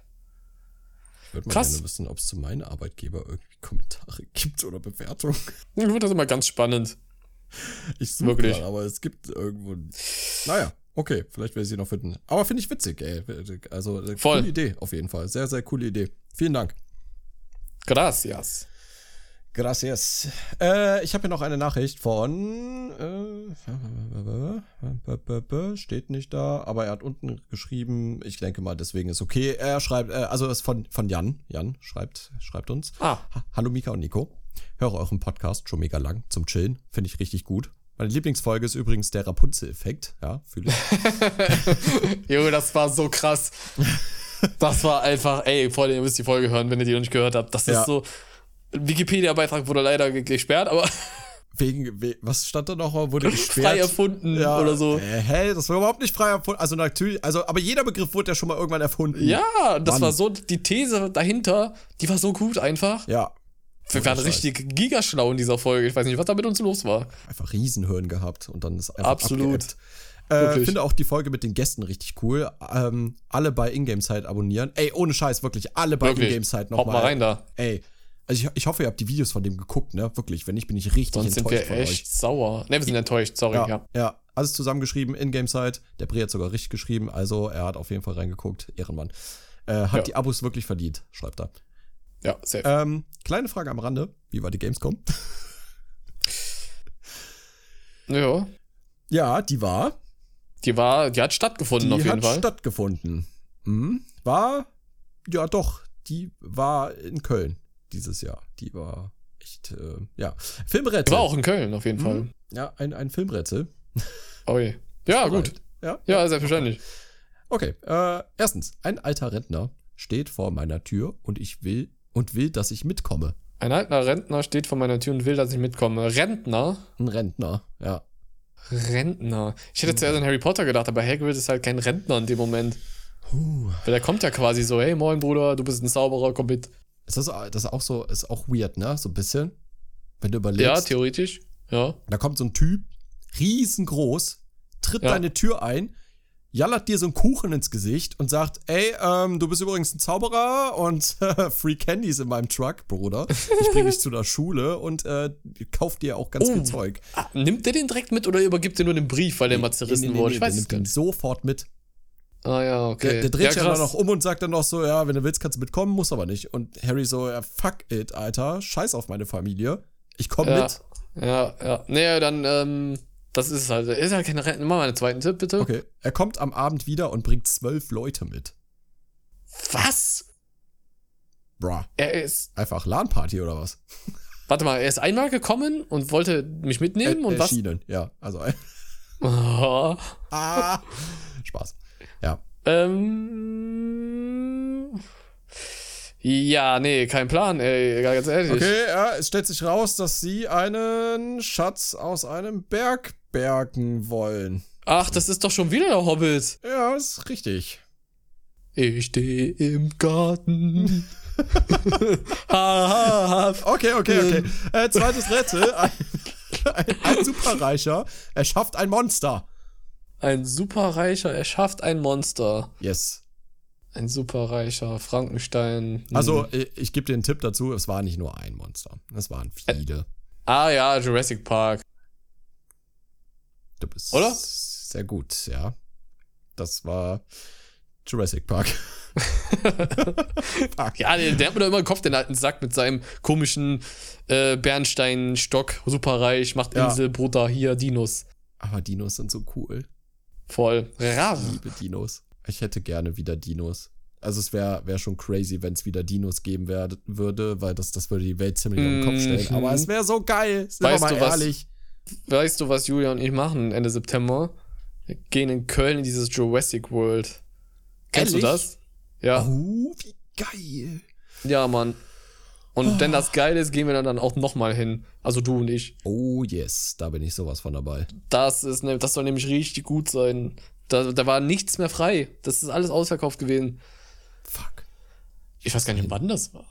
Speaker 2: Ich würde mal
Speaker 1: krass.
Speaker 2: gerne wissen, ob es zu meinen Arbeitgeber irgendwie Kommentare gibt oder Bewertungen.
Speaker 1: Ich finde das immer ganz spannend.
Speaker 2: Ich suche
Speaker 1: Wirklich.
Speaker 2: grad, aber es gibt irgendwo. Naja, okay, vielleicht werde ich sie noch finden. Aber finde ich witzig, ey. Also, äh,
Speaker 1: Voll.
Speaker 2: coole Idee, auf jeden Fall. Sehr, sehr coole Idee. Vielen Dank.
Speaker 1: Gracias.
Speaker 2: Gracias. Äh, ich habe hier noch eine Nachricht von. Äh, steht nicht da, aber er hat unten geschrieben. Ich denke mal, deswegen ist okay. Er schreibt, äh, also ist von, von Jan. Jan schreibt, schreibt uns.
Speaker 1: Ah,
Speaker 2: Ha Hallo Mika und Nico. Höre euren Podcast schon mega lang zum Chillen. Finde ich richtig gut. Meine Lieblingsfolge ist übrigens der Rapunzel-Effekt. Ja, fühle ich.
Speaker 1: Junge, das war so krass. Das war einfach, ey, Freunde, ihr müsst die Folge hören, wenn ihr die noch nicht gehört habt. Das ist
Speaker 2: Ja.
Speaker 1: so. Wikipedia-Beitrag wurde leider ge- gesperrt, aber
Speaker 2: Wegen, we was stand da nochmal? Wurde gesperrt.
Speaker 1: frei erfunden oder so.
Speaker 2: Hä, das war überhaupt nicht frei erfunden. Also natürlich, also, aber jeder Begriff wurde ja schon mal irgendwann erfunden.
Speaker 1: Ja, das
Speaker 2: Mann.
Speaker 1: war so, die These dahinter, die war so gut einfach.
Speaker 2: Ja.
Speaker 1: Wir waren richtig gigaschlau in dieser Folge. Ich weiß nicht, was da mit uns los war.
Speaker 2: Einfach Riesenhöhen gehabt und dann ist einfach
Speaker 1: Absolut.
Speaker 2: abgeebbt. Äh, finde auch die Folge mit den Gästen richtig cool. Ähm, alle bei Ingame-Site abonnieren. Ey, ohne Scheiß, wirklich. Alle bei
Speaker 1: Wirklich.
Speaker 2: Ingame-Site
Speaker 1: Haut
Speaker 2: nochmal.
Speaker 1: mal rein da.
Speaker 2: Ey. Also ich, ich hoffe, ihr habt die Videos von dem geguckt, ne? Wirklich. Wenn nicht, bin ich richtig
Speaker 1: Sonst sind
Speaker 2: enttäuscht
Speaker 1: wir
Speaker 2: von
Speaker 1: echt sauer. Ne, wir sind enttäuscht, sorry,
Speaker 2: euch.
Speaker 1: ja.
Speaker 2: Ja, ja. Alles zusammengeschrieben, Ingame-Site. Der Bre hat sogar richtig geschrieben. Also er hat auf jeden Fall reingeguckt. Ehrenmann. Äh, hat
Speaker 1: Ja.
Speaker 2: die Abos wirklich verdient, schreibt er.
Speaker 1: Ja, safe.
Speaker 2: Ähm, kleine Frage am Rande. Wie war die Gamescom?
Speaker 1: ja.
Speaker 2: ja, die war.
Speaker 1: Die war, die hat stattgefunden
Speaker 2: Die
Speaker 1: auf jeden
Speaker 2: hat
Speaker 1: Fall.
Speaker 2: stattgefunden. Mhm. War, ja doch, die war in Köln dieses Jahr. Die war echt, äh, ja. Filmrätsel.
Speaker 1: war auch in Köln auf jeden Fall.
Speaker 2: Ja, ein, ein Filmrätsel.
Speaker 1: Oh je. Ja, gut.
Speaker 2: Ja,
Speaker 1: Ja, selbstverständlich.
Speaker 2: okay. Äh, erstens, ein alter Rentner steht vor meiner Tür und ich will und will, dass ich mitkomme.
Speaker 1: Ein alter Rentner steht vor meiner Tür und will, dass ich mitkomme. Rentner?
Speaker 2: Ein Rentner, ja.
Speaker 1: Rentner. Ich hätte zuerst an Harry Potter gedacht, aber Hagrid ist halt kein Rentner in dem Moment.
Speaker 2: Huh.
Speaker 1: Weil der kommt ja quasi so, hey, moin Bruder, du bist ein Zauberer, komm mit.
Speaker 2: Ist das, das ist auch so, ist auch weird, ne? So ein bisschen. Wenn du
Speaker 1: Ja,
Speaker 2: überlegst.
Speaker 1: theoretisch. Ja.
Speaker 2: Da kommt so ein Typ, riesengroß, tritt
Speaker 1: Ja.
Speaker 2: deine Tür ein, jallert dir so einen Kuchen ins Gesicht und sagt, ey, ähm, du bist übrigens ein Zauberer und Free Candies in meinem Truck, Bruder. Ich bring dich zu der Schule und äh, kauf dir auch ganz viel
Speaker 1: Oh.
Speaker 2: Zeug.
Speaker 1: Ah, nimmt der den direkt mit oder übergibt er nur den Brief, weil der mal zerrissen wurde? Ich
Speaker 2: der
Speaker 1: weiß es
Speaker 2: nimmt
Speaker 1: nicht.
Speaker 2: sofort mit.
Speaker 1: Ah ja, okay.
Speaker 2: Der, der dreht
Speaker 1: ja,
Speaker 2: sich dann noch um und sagt dann noch so, ja, wenn du willst, kannst du mitkommen, muss aber nicht. Und Harry so, ja, fuck it, Alter, scheiß auf meine Familie. Ich komm
Speaker 1: Ja,
Speaker 2: mit.
Speaker 1: ja, ja. Nee, dann, ähm, das ist es halt. Ist halt keine Rentner. Mach mal einen zweiten Tipp, bitte.
Speaker 2: Okay. Er kommt am Abend wieder und bringt zwölf Leute mit.
Speaker 1: Was?
Speaker 2: Bruh.
Speaker 1: Er ist.
Speaker 2: Einfach LAN-Party oder was?
Speaker 1: Warte mal, er ist einmal gekommen und wollte mich mitnehmen und was?
Speaker 2: erschienen, ja. Also,
Speaker 1: Oh.
Speaker 2: ah, Spaß. Ja.
Speaker 1: Ähm. Ja, nee, kein Plan, ey, ganz ehrlich.
Speaker 2: Okay, ja, es stellt sich raus, dass sie einen Schatz aus einem Berg bergen wollen.
Speaker 1: Ach, das ist doch schon wieder der Hobbit.
Speaker 2: Ja, ist richtig.
Speaker 1: Ich stehe im Garten.
Speaker 2: Okay, okay, okay. Äh, zweites Rätsel. Ein, ein, ein Superreicher erschafft ein Monster.
Speaker 1: Ein Superreicher erschafft ein Monster.
Speaker 2: Yes.
Speaker 1: Ein Superreicher, Frankenstein. Hm.
Speaker 2: Also, ich, ich gebe dir einen Tipp dazu. Es war nicht nur ein Monster. Es waren viele.
Speaker 1: Ah ja, Jurassic Park.
Speaker 2: Du bist
Speaker 1: Oder?
Speaker 2: sehr gut, ja. Das war Jurassic Park.
Speaker 1: Ja, der, der hat mir doch immer im Kopf den alten Sack mit seinem komischen äh, Bernsteinstock, superreich, macht
Speaker 2: Ja.
Speaker 1: Insel, Bruder, hier, Dinos.
Speaker 2: Aber Dinos sind so cool.
Speaker 1: Voll. Ja,
Speaker 2: Ich liebe Dinos. Ich hätte gerne wieder Dinos. Also es wäre wär schon crazy, wenn es wieder Dinos geben wär, würde, weil das, das würde die Welt ziemlich auf den Kopf stellen.
Speaker 1: Mhm.
Speaker 2: Aber es wäre so geil. Sind
Speaker 1: Weißt
Speaker 2: mal
Speaker 1: du was?
Speaker 2: ehrlich.
Speaker 1: weißt du, was Julia und ich machen Ende September? Wir gehen in Köln in dieses Jurassic World. Kennst du
Speaker 2: Ehrlich?
Speaker 1: das? Ja.
Speaker 2: Oh, wie geil.
Speaker 1: Ja, Mann. Und wenn das geil ist, gehen wir dann auch nochmal hin. Also du und ich.
Speaker 2: Oh yes, da bin ich sowas von dabei.
Speaker 1: Das ist ne, das soll nämlich richtig gut sein. Da, da war nichts mehr frei. Das ist alles ausverkauft gewesen.
Speaker 2: Fuck.
Speaker 1: Ich weiß gar nicht, wann das war.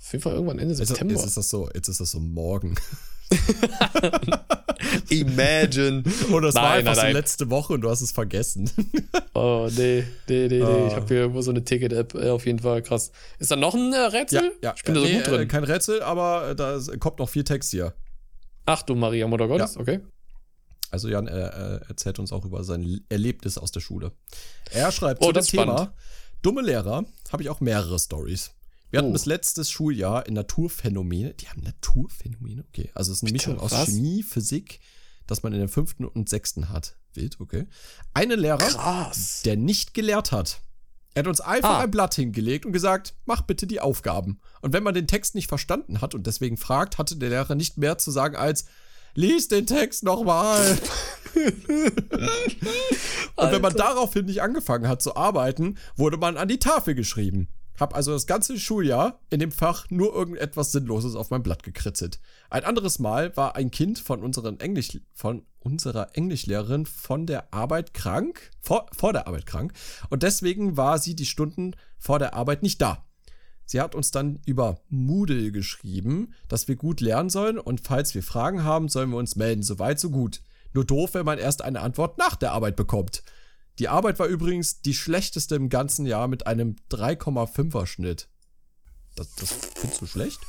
Speaker 1: Auf jeden Fall irgendwann Ende
Speaker 2: Jetzt,
Speaker 1: September.
Speaker 2: jetzt ist das so, jetzt ist das so morgen.
Speaker 1: Imagine.
Speaker 2: Oder es war
Speaker 1: Nein,
Speaker 2: einfach
Speaker 1: nein,
Speaker 2: so
Speaker 1: nein.
Speaker 2: letzte Woche und du hast es vergessen.
Speaker 1: Oh, nee, nee, nee, nee.
Speaker 2: Ah.
Speaker 1: Ich habe hier irgendwo so eine Ticket-App. Auf jeden Fall krass. Ist da noch ein äh, Rätsel? Ich bin da so
Speaker 2: Nee,
Speaker 1: gut drin.
Speaker 2: Äh, kein Rätsel, aber äh, da kommt noch viel Text hier.
Speaker 1: Ach du Maria, Mutter Gottes, okay.
Speaker 2: Also Jan äh, äh, erzählt uns auch über sein Erlebnis aus der Schule. Er schreibt
Speaker 1: Oh,
Speaker 2: zu dem
Speaker 1: das
Speaker 2: Thema
Speaker 1: spannend.
Speaker 2: dumme Lehrer, habe ich auch mehrere Stories. Wir hatten
Speaker 1: Oh.
Speaker 2: bis letztes Schuljahr in Naturphänomene, die haben Naturphänomene, okay. Also es ist eine
Speaker 1: Bitte,
Speaker 2: Mischung aus
Speaker 1: was?
Speaker 2: Chemie, Physik, das man in der fünften und sechsten hat. Wild, okay. Einen Lehrer,
Speaker 1: Krass.
Speaker 2: der nicht gelehrt hat. Er hat uns einfach
Speaker 1: Ah.
Speaker 2: ein Blatt hingelegt und gesagt, mach bitte die Aufgaben. Und wenn man den Text nicht verstanden hat und deswegen fragt, hatte der Lehrer nicht mehr zu sagen als, lies den Text nochmal. Und wenn man daraufhin nicht angefangen hat zu arbeiten, wurde man an die Tafel geschrieben. Hab also das ganze Schuljahr in dem Fach nur irgendetwas Sinnloses auf mein Blatt gekritzelt. Ein anderes Mal war ein Kind von, unseren Englisch, von unserer Englischlehrerin von der Arbeit krank, vor, vor der Arbeit krank, und deswegen war sie die Stunden vor der Arbeit nicht da. Sie hat uns dann über Moodle geschrieben, dass wir gut lernen sollen und falls wir Fragen haben, sollen wir uns melden. Soweit, so gut. Nur doof, wenn man erst eine Antwort nach der Arbeit bekommt. Die Arbeit war übrigens die schlechteste im ganzen Jahr mit einem 3,5er Schnitt. Das, das findest du schlecht?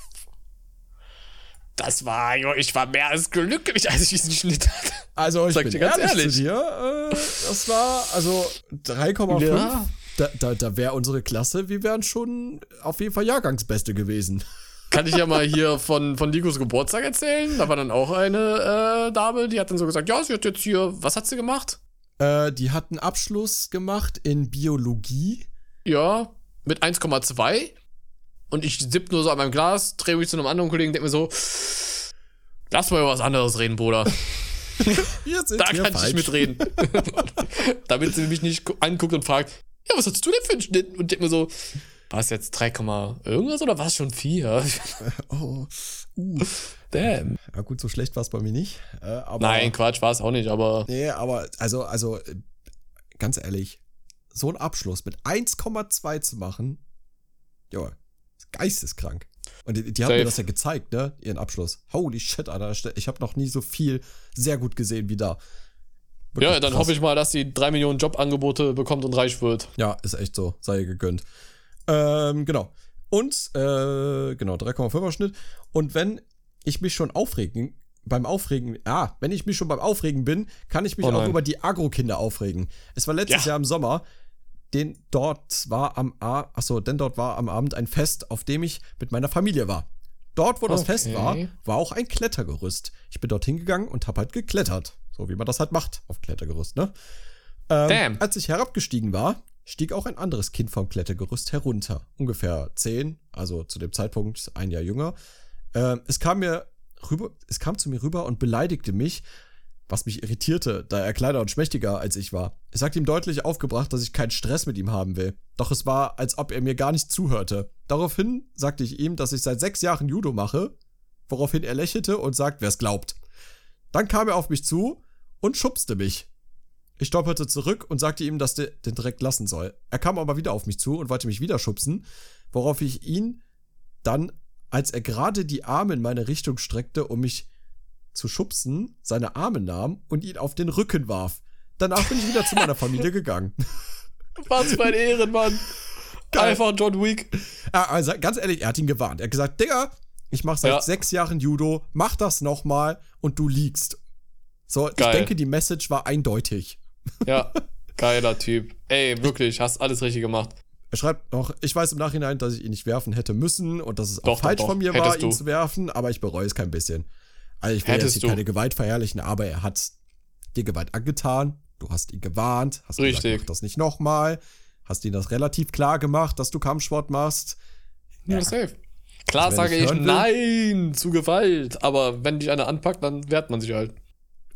Speaker 1: Das war, jo, ich war mehr als glücklich, als ich diesen Schnitt hatte.
Speaker 2: Also ich
Speaker 1: Sag
Speaker 2: bin
Speaker 1: dir ganz
Speaker 2: ehrlich,
Speaker 1: ehrlich.
Speaker 2: zu dir, äh, das war also 3,5.
Speaker 1: Ja.
Speaker 2: Da, da, da wäre unsere Klasse, wir wären schon auf jeden Fall Jahrgangsbeste gewesen.
Speaker 1: Kann ich ja mal hier von, von Nikos Geburtstag erzählen. Da war dann auch eine äh, Dame, die hat dann so gesagt, ja, sie hat jetzt hier, was hat sie gemacht?
Speaker 2: Äh, die hat einen Abschluss gemacht in Biologie.
Speaker 1: Ja, mit 1,2. Und ich sipp nur so an meinem Glas, drehe mich zu einem anderen Kollegen, denke mir so, lass mal über was anderes reden, Bruder.
Speaker 2: Wir sind
Speaker 1: Da kann ich
Speaker 2: falsch.
Speaker 1: nicht mitreden. Damit sie mich nicht gu- anguckt und fragt, ja, was hast du denn für einen Schnitt? Und denke mir so, war es jetzt 3, irgendwas oder war es schon 4?
Speaker 2: Oh, uh.
Speaker 1: Damn.
Speaker 2: Ja gut, so schlecht war es bei mir nicht. Äh, aber,
Speaker 1: Nein, Quatsch, war es auch nicht, aber
Speaker 2: Nee, aber also, also äh, ganz ehrlich, so einen Abschluss mit 1,2 zu machen, ja, ist geisteskrank. Und die, die haben mir das ja gezeigt, ne? Ihren Abschluss. Holy shit, Alter. Ich habe noch nie so viel sehr gut gesehen wie da. Wirklich
Speaker 1: ja, dann
Speaker 2: krass.
Speaker 1: hoffe ich mal, dass sie 3 Millionen Jobangebote bekommt und reich wird.
Speaker 2: Ja, ist echt so. Sei ihr gegönnt. Ähm, genau. Und, äh, genau, 3,5er Schnitt. Und wenn ich mich schon aufregen, beim Aufregen, ah, wenn ich mich schon beim Aufregen bin, kann ich mich
Speaker 1: Oh
Speaker 2: auch über die Agro-Kinder aufregen. Es war letztes
Speaker 1: Ja.
Speaker 2: Jahr im Sommer, den dort war am, A achso, denn dort war am Abend ein Fest, auf dem ich mit meiner Familie war. Dort, wo das
Speaker 1: Okay.
Speaker 2: Fest war, war auch ein Klettergerüst. Ich bin dort hingegangen und habe halt geklettert. So wie man das halt macht auf Klettergerüst, ne? Ähm,
Speaker 1: Damn.
Speaker 2: Als ich herabgestiegen war, stieg auch ein anderes Kind vom Klettergerüst herunter. Ungefähr zehn, also zu dem Zeitpunkt ein Jahr jünger. Ähm, es kam mir rüber, es kam zu mir rüber und beleidigte mich, was mich irritierte, da er kleiner und schmächtiger als ich war. Es sagte ihm deutlich aufgebracht, dass ich keinen Stress mit ihm haben will. Doch es war, als ob er mir gar nicht zuhörte. Daraufhin sagte ich ihm, dass ich seit sechs Jahren Judo mache, woraufhin er lächelte und sagt, wer es glaubt. Dann kam er auf mich zu und schubste mich. Ich stolperte zurück und sagte ihm, dass der den direkt lassen soll. Er kam aber wieder auf mich zu und wollte mich wieder schubsen, worauf ich ihn dann, als er gerade die Arme in meine Richtung streckte, um mich zu schubsen, seine Arme nahm und ihn auf den Rücken warf. Danach bin ich wieder zu meiner Familie gegangen.
Speaker 1: Was für ein Ehrenmann.
Speaker 2: Geil.
Speaker 1: Einfach John Wick.
Speaker 2: Also ganz ehrlich, er hat ihn gewarnt. Er hat gesagt, Digga, ich mache seit
Speaker 1: Ja.
Speaker 2: sechs Jahren Judo, mach das nochmal und du liegst. So, ich
Speaker 1: Geil.
Speaker 2: denke, die Message war eindeutig.
Speaker 1: Ja, geiler Typ. Ey, wirklich, hast alles richtig gemacht.
Speaker 2: Er schreibt noch, ich weiß im Nachhinein, dass ich ihn nicht werfen hätte müssen und dass es auch
Speaker 1: Doch, doch,
Speaker 2: falsch
Speaker 1: doch.
Speaker 2: von mir war, ihn
Speaker 1: du.
Speaker 2: zu werfen, aber ich bereue es kein bisschen. Also ich will
Speaker 1: Hättest
Speaker 2: jetzt keine Gewalt verherrlichen, aber er hat dir Gewalt angetan, du hast ihn gewarnt, hast
Speaker 1: Richtig.
Speaker 2: gesagt, mach das nicht nochmal, hast ihm das relativ klar gemacht, dass du Kampfsport machst.
Speaker 1: Ja, safe. Klar
Speaker 2: Also, wenn
Speaker 1: sage
Speaker 2: ich
Speaker 1: ich nein zu Gewalt, aber wenn dich einer anpackt, dann wehrt man sich halt.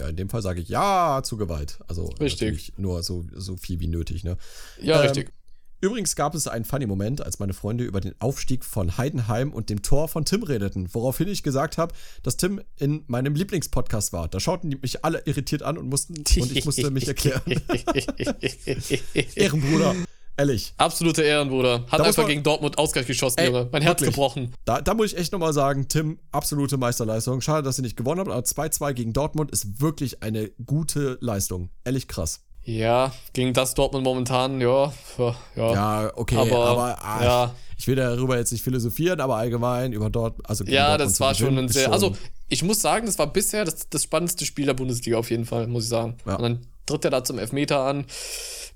Speaker 2: Ja, in dem Fall sage ich ja zu Gewalt. Also
Speaker 1: Richtig.
Speaker 2: nur so, so viel wie nötig, ne?
Speaker 1: Ja,
Speaker 2: Ähm,
Speaker 1: richtig.
Speaker 2: Übrigens gab es einen funny Moment, als meine Freunde über den Aufstieg von Heidenheim und dem Tor von Tim redeten, woraufhin ich gesagt habe, dass Tim in meinem Lieblingspodcast war. Da schauten die mich alle irritiert an und mussten und ich musste mich erklären. Ehrenbruder, ehrlich.
Speaker 1: Absolute Ehrenbruder. Hat
Speaker 2: Da
Speaker 1: einfach
Speaker 2: man-
Speaker 1: gegen Dortmund Ausgleich geschossen,
Speaker 2: Ey,
Speaker 1: Junge. Mein Herz
Speaker 2: wirklich.
Speaker 1: gebrochen.
Speaker 2: Da, da muss ich echt nochmal sagen, Tim, absolute Meisterleistung. Schade, dass ihr nicht gewonnen habt, aber 2-2 gegen Dortmund ist wirklich eine gute Leistung. Ehrlich krass.
Speaker 1: Ja, gegen das Dortmund momentan, ja. Ja, ja.
Speaker 2: Okay,
Speaker 1: Aber,
Speaker 2: aber, ah,
Speaker 1: ja.
Speaker 2: ich will darüber jetzt nicht philosophieren, aber allgemein über dort, also
Speaker 1: Ja,
Speaker 2: Dortmund
Speaker 1: das war schon ein sehr. Also, ich muss sagen, das war bisher das, das spannendste Spiel der Bundesliga auf jeden Fall, muss ich sagen.
Speaker 2: Ja.
Speaker 1: Und dann tritt er da zum Elfmeter an.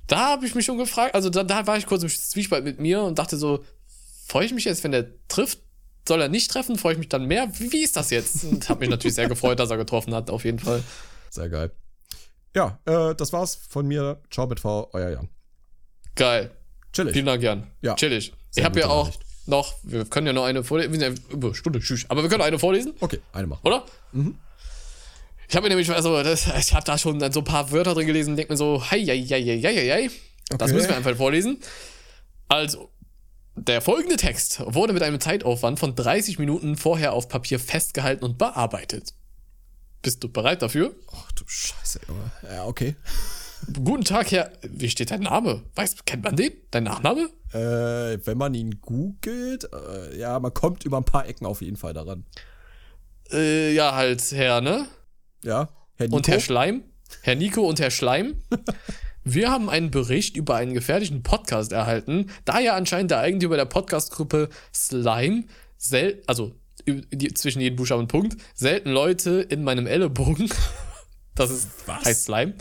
Speaker 1: Da habe ich mich schon gefragt, also da, da war ich kurz im Zwiespalt mit mir und dachte so, freue ich mich jetzt, wenn der trifft? Soll er nicht treffen? Freue ich mich dann mehr? Wie, wie ist das jetzt? Und habe mich natürlich sehr gefreut, dass er getroffen hat, auf jeden Fall.
Speaker 2: Sehr geil. Ja, äh, das war's von mir. Ciao mit V, euer Jan.
Speaker 1: Geil.
Speaker 2: Chillig.
Speaker 1: Vielen Dank, Jan.
Speaker 2: Ja.
Speaker 1: Chillig.
Speaker 2: Sehr
Speaker 1: ich habe ja auch noch, wir können ja noch eine vorlesen. Wir sind ja über Stunde, tschüss. Aber wir können eine vorlesen.
Speaker 2: Okay, eine machen.
Speaker 1: oder? Ich habe mir nämlich, also, das, ich habe da schon so ein paar Wörter drin gelesen und denke mir so, hei, hei, hei, hei, hei, hei. Das
Speaker 2: Okay.
Speaker 1: müssen wir einfach vorlesen. Also, der folgende Text wurde mit einem Zeitaufwand von 30 Minuten vorher auf Papier festgehalten und bearbeitet. Bist du bereit dafür?
Speaker 2: Ach du Scheiße, Junge. Ja, okay.
Speaker 1: Guten Tag, Herr. Wie steht dein Name? Weißt, kennt man den? Dein Nachname?
Speaker 2: Äh, wenn man ihn googelt, äh, ja, man kommt über ein paar Ecken auf jeden Fall daran.
Speaker 1: Äh, ja, halt, Herr, ne?
Speaker 2: Ja, Herr Nico.
Speaker 1: Und Herr Schleim, Herr Nico und Herr Schleim, wir haben einen Bericht über einen gefährlichen Podcast erhalten, da ja anscheinend der Eigentümer der Podcastgruppe Slime, sel also die, zwischen jedem Buchstaben und Punkt, selten Leute in meinem Ellenbogen, das ist,
Speaker 2: Was?
Speaker 1: heißt Slime,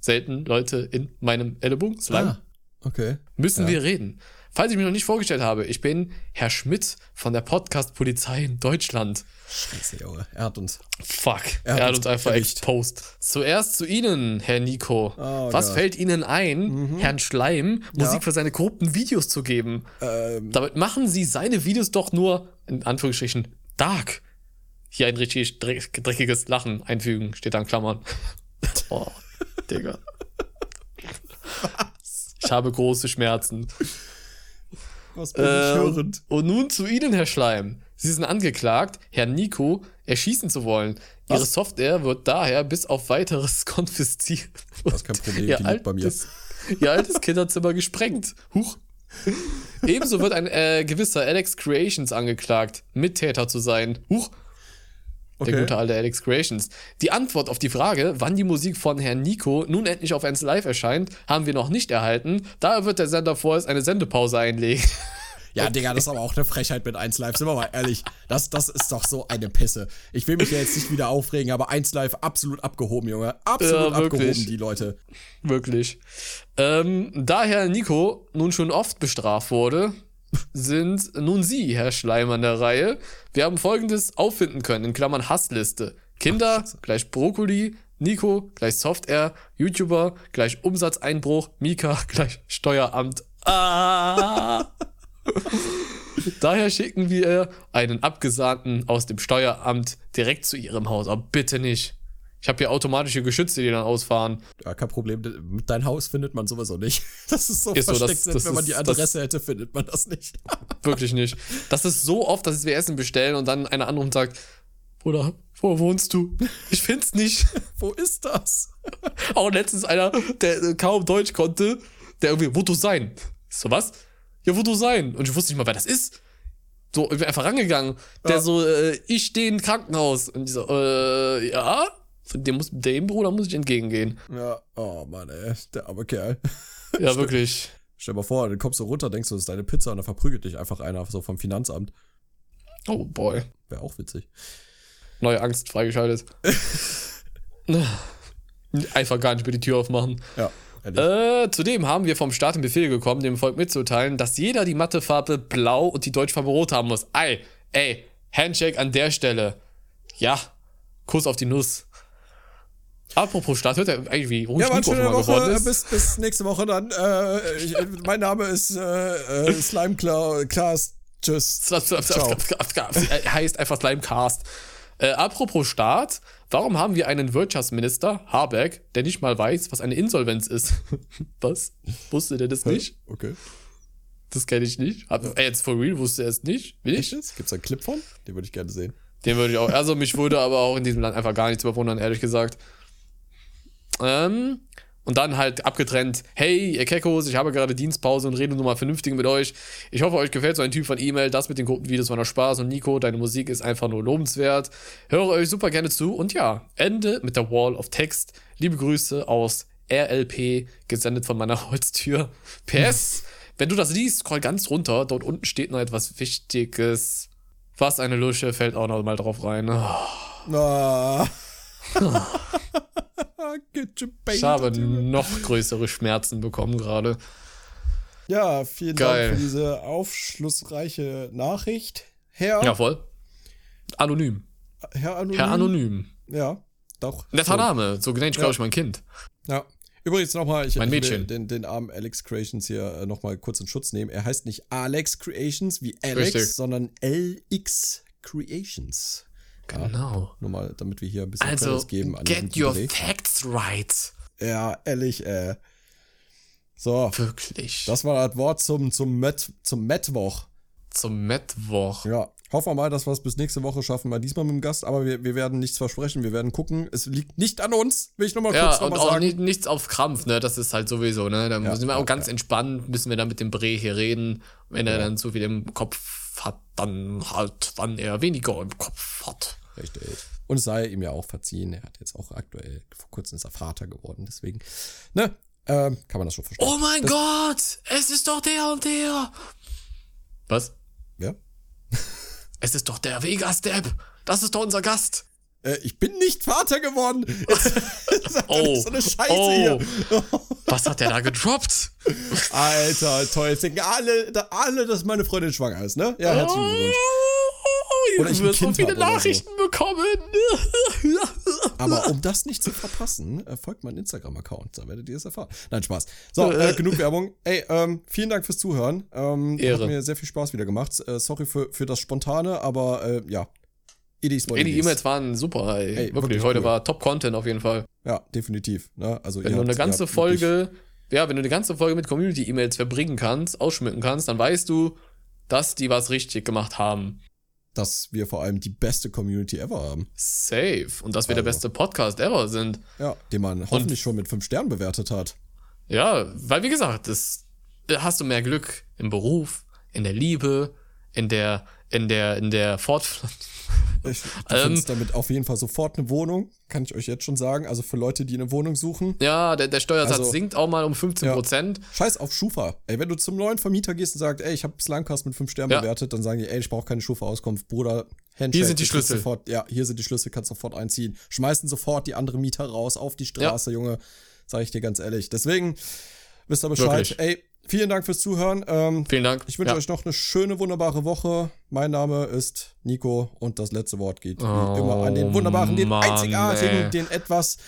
Speaker 1: selten Leute in meinem Ellenbogen, Slime,
Speaker 2: ah, okay.
Speaker 1: müssen
Speaker 2: ja.
Speaker 1: wir reden. Falls ich mich noch nicht vorgestellt habe, ich bin Herr Schmidt von der Podcast Polizei in Deutschland.
Speaker 2: Scheiße, Junge. Er hat uns.
Speaker 1: Fuck,
Speaker 2: Er
Speaker 1: er,
Speaker 2: hat
Speaker 1: hat
Speaker 2: uns
Speaker 1: uns einfach
Speaker 2: erwischt.
Speaker 1: exposed. Zuerst zu Ihnen, Herr Nico.
Speaker 2: Oh
Speaker 1: Was
Speaker 2: Gott.
Speaker 1: fällt Ihnen ein, Herrn Schleim Musik
Speaker 2: Ja.
Speaker 1: für seine korrupten Videos zu geben?
Speaker 2: Ähm,
Speaker 1: Damit machen Sie seine Videos doch nur, in Anführungsstrichen, dark. Hier ein richtig dreck- dreckiges Lachen einfügen, steht da in Klammern. Oh, Digga. Ich habe große Schmerzen.
Speaker 2: Was bin ich
Speaker 1: Ähm,
Speaker 2: hörend?
Speaker 1: und nun zu Ihnen, Herr Schleim. Sie sind angeklagt, Herrn Nico erschießen zu wollen. Ihre
Speaker 2: Was?
Speaker 1: Software wird daher bis auf weiteres konfisziert.
Speaker 2: Das ist kein Problem,
Speaker 1: Ihr
Speaker 2: die liegt bei mir.
Speaker 1: altes, Ihr altes Kinderzimmer gesprengt. Huch. Ebenso wird ein äh, gewisser Alex Creations angeklagt, Mittäter zu sein. Huch. Der
Speaker 2: Okay.
Speaker 1: gute alte Alex Creations. Die Antwort auf die Frage, wann die Musik von Herrn Nico nun endlich auf 1 Live erscheint, haben wir noch nicht erhalten. Daher wird der Sender vorerst eine Sendepause einlegen.
Speaker 2: Ja, Digga, das ist aber auch eine Frechheit mit 1 Live, sind wir mal ehrlich. Das, das ist doch so eine Pisse. Ich will mich ja jetzt nicht wieder aufregen, aber 1 Live absolut abgehoben, Junge. Absolut
Speaker 1: Ja,
Speaker 2: abgehoben, die Leute.
Speaker 1: Wirklich. Ähm, da Herr Nico nun schon oft bestraft wurde, sind nun Sie, Herr Schleim, an der Reihe. Wir haben folgendes auffinden können, in Klammern Hassliste. Kinder gleich Brokkoli, Nico gleich Software, YouTuber gleich Umsatzeinbruch, Mika gleich Steueramt. Ah! Daher schicken wir einen Abgesandten aus dem Steueramt direkt zu Ihrem Haus. Aber bitte nicht. Ich habe hier automatische Geschütze, die dann ausfahren.
Speaker 2: Ja, kein Problem. Dein Haus findet man sowieso nicht. Das ist so
Speaker 1: Ist so, das-
Speaker 2: versteckt,
Speaker 1: das
Speaker 2: wenn man
Speaker 1: ist-
Speaker 2: die
Speaker 1: das-
Speaker 2: Adresse hätte, findet man das nicht.
Speaker 1: Wirklich nicht. Das ist so oft, dass wir Essen bestellen und dann einer und sagt, Bruder, Wo wohnst du? Ich find's nicht.
Speaker 2: Wo ist das?
Speaker 1: Auch letztens einer, der äh, kaum Deutsch konnte, der irgendwie, wo du sein? So was? Ja, wo du sein? Und ich wusste nicht mal, wer das ist. So, ich bin einfach rangegangen. Der
Speaker 2: Ja.
Speaker 1: so, äh, ich stehe im Krankenhaus. Und ich so, äh, ja? Dem, muss, dem Bruder muss ich entgegengehen.
Speaker 2: Ja, oh Mann, ey, der arme Kerl.
Speaker 1: Ja, wirklich.
Speaker 2: Stell dir mal vor, dann kommst du runter, denkst du, das ist deine Pizza und dann verprügelt dich einfach einer so vom Finanzamt.
Speaker 1: Oh boy.
Speaker 2: Wäre auch witzig.
Speaker 1: Neue Angst freigeschaltet. Einfach gar nicht mehr die Tür aufmachen.
Speaker 2: Ja.
Speaker 1: Äh, zudem haben wir vom Staat den Befehl bekommen, dem Volk mitzuteilen, dass jeder die Mathefarbe blau und die Deutschfarbe rot haben muss. Ey, ey, Handshake an der Stelle. Ja, Kuss auf die Nuss. Apropos Staat, hört er eigentlich wie ruhig
Speaker 2: Ja,
Speaker 1: Nico schon mal
Speaker 2: Woche.
Speaker 1: geworden
Speaker 2: Äh,
Speaker 1: ist?
Speaker 2: Bis, bis nächste Woche dann. Äh, ich, mein Name ist äh, äh, Slime Cla- Klaas. Tschüss. Ciao.
Speaker 1: Heißt einfach Slimecast. Äh, apropos Staat, warum haben wir einen Wirtschaftsminister, Habeck, der nicht mal weiß, was eine Insolvenz ist? was? Wusste der das nicht?
Speaker 2: Okay.
Speaker 1: Das kenne ich nicht. Hab, äh, jetzt for real wusste er es nicht. Will ich?
Speaker 2: Gibt's da einen Clip von? Den würde ich gerne sehen.
Speaker 1: Den würde ich auch. Also mich würde aber auch in diesem Land einfach gar nichts überwundern, ehrlich gesagt. Ähm, und dann halt abgetrennt, hey, ihr Keckos, ich habe gerade Dienstpause und rede nur mal vernünftig mit euch. Ich hoffe, euch gefällt so ein Typ von E-Mail. Das mit den Gruppenvideos war noch Spaß. Und Nico, deine Musik ist einfach nur lobenswert. Höre euch super gerne zu. Und ja, Ende mit der Wall of Text. Liebe Grüße aus RLP, gesendet von meiner Holztür. PS, wenn du das liest, scroll ganz runter. Dort unten steht noch etwas Wichtiges. Was eine Lusche, fällt auch noch mal drauf rein. Oh,
Speaker 2: Ah.
Speaker 1: Ich habe noch größere Schmerzen bekommen gerade.
Speaker 2: Ja, vielen
Speaker 1: Geil.
Speaker 2: Dank für diese aufschlussreiche Nachricht. Herr,
Speaker 1: Ja, voll. Anonym.
Speaker 2: Herr Anonym.
Speaker 1: Herr Anonym.
Speaker 2: Ja, doch.
Speaker 1: Netter Name. So genannt, ich glaube ich, mein Kind.
Speaker 2: Ja. Übrigens nochmal, ich,
Speaker 1: Mein Mädchen.
Speaker 2: den, den armen Alex Creations hier äh, nochmal kurz in Schutz nehmen. Er heißt nicht Alex Creations wie Alex,
Speaker 1: Richtig.
Speaker 2: sondern LX Creations.
Speaker 1: Genau.
Speaker 2: Nur mal, damit wir hier ein bisschen
Speaker 1: Also,
Speaker 2: Credits geben an den
Speaker 1: get your
Speaker 2: Dreh.
Speaker 1: facts right.
Speaker 2: Ja, ehrlich, äh. So,
Speaker 1: Wirklich.
Speaker 2: das war das Wort zum, zum, Met, zum Mittwoch.
Speaker 1: Zum Mittwoch.
Speaker 2: Ja, hoffen wir mal, dass wir es bis nächste Woche schaffen, mal diesmal mit dem Gast, aber wir, wir werden nichts versprechen, wir werden gucken. Es liegt nicht an uns, will ich nochmal
Speaker 1: Ja,
Speaker 2: kurz
Speaker 1: und
Speaker 2: nochmal
Speaker 1: auch
Speaker 2: sagen.
Speaker 1: nicht, nichts auf Krampf, ne? Das ist halt sowieso, ne? Da
Speaker 2: Ja,
Speaker 1: müssen wir
Speaker 2: ja,
Speaker 1: auch ganz entspannt, müssen wir dann mit dem Bre hier reden. Wenn er dann zu viel im Kopf hat, dann halt, wann er weniger im Kopf hat.
Speaker 2: Richtig. Und es sei ihm ja auch verziehen. Er hat jetzt auch aktuell, vor kurzem ist er Vater geworden, deswegen, ne, ähm, kann man das schon verstehen.
Speaker 1: Oh mein Gott! Es ist doch der und der! Was?
Speaker 2: Ja?
Speaker 1: Es ist doch der Vegas-Depp! Das ist doch unser Gast!
Speaker 2: Äh, ich bin nicht Vater geworden! Jetzt,
Speaker 1: Oh,
Speaker 2: so eine Scheiße
Speaker 1: oh.
Speaker 2: hier.
Speaker 1: Was hat der da gedroppt?
Speaker 2: Alter, toll. Jetzt denken alle, alle, dass meine Freundin schwanger ist, ne? Ja, herzlichen Glückwunsch.
Speaker 1: Oh,
Speaker 2: Oder ich
Speaker 1: wirst so viele
Speaker 2: oder so.
Speaker 1: Nachrichten bekommen.
Speaker 2: Aber um das nicht zu verpassen, äh, folgt mein Instagram-Account, da werdet ihr es erfahren. Nein, Spaß. So, äh, genug Werbung. Ey, ähm, vielen Dank fürs Zuhören. Ähm,
Speaker 1: Ehre.
Speaker 2: Hat mir sehr viel Spaß wieder gemacht. Äh, sorry für, für das Spontane, aber äh, ja. Idis
Speaker 1: Ey, die E-Mails waren super, ey.
Speaker 2: Ey,
Speaker 1: wirklich,
Speaker 2: wirklich
Speaker 1: heute
Speaker 2: cool.
Speaker 1: war Top-Content auf jeden Fall.
Speaker 2: Ja, definitiv. Ne? Also,
Speaker 1: Wenn du eine ganze
Speaker 2: wirklich-
Speaker 1: Folge, ja, wenn du eine ganze Folge mit Community-E-Mails verbringen kannst, ausschmücken kannst, dann weißt du, dass die was richtig gemacht haben.
Speaker 2: Dass wir vor allem die beste Community ever haben.
Speaker 1: Safe. Und dass wir der
Speaker 2: Also.
Speaker 1: beste Podcast ever sind.
Speaker 2: Ja, den man hoffentlich schon mit fünf Sternen bewertet hat.
Speaker 1: Ja, weil wie gesagt, das da hast du mehr Glück im Beruf, in der Liebe, in der, in der, in der Fortpflanzung.
Speaker 2: Ich, du
Speaker 1: Ähm.
Speaker 2: findest damit auf jeden Fall sofort eine Wohnung, kann ich euch jetzt schon sagen. Also für Leute, die eine Wohnung suchen.
Speaker 1: Ja, der, der Steuersatz
Speaker 2: Also-
Speaker 1: sinkt auch mal um 15 Prozent.
Speaker 2: Scheiß auf Schufa. Ey, wenn du zum neuen Vermieter gehst und sagst, ey, ich habe Slimecast mit fünf Sternen
Speaker 1: Ja.
Speaker 2: bewertet, dann sagen die, ey, ich brauche keine Schufa-Auskunft, Bruder. Handshake,
Speaker 1: Hier sind die Schlüssel.
Speaker 2: Sofort, ja, hier sind die Schlüssel, kannst sofort einziehen. Schmeißen sofort die andere Mieter raus auf die Straße, Junge. Sag ich dir ganz ehrlich. Deswegen wisst ihr Bescheid.
Speaker 1: Wirklich.
Speaker 2: Ey, vielen Dank fürs Zuhören. Ähm,
Speaker 1: Vielen Dank.
Speaker 2: ich wünsche
Speaker 1: ja.
Speaker 2: euch noch eine schöne, wunderbare Woche. Mein Name ist Nico und das letzte Wort geht wie
Speaker 1: Oh,
Speaker 2: immer an den wunderbaren, den
Speaker 1: Mann,
Speaker 2: einzigartigen,
Speaker 1: ey.
Speaker 2: den etwas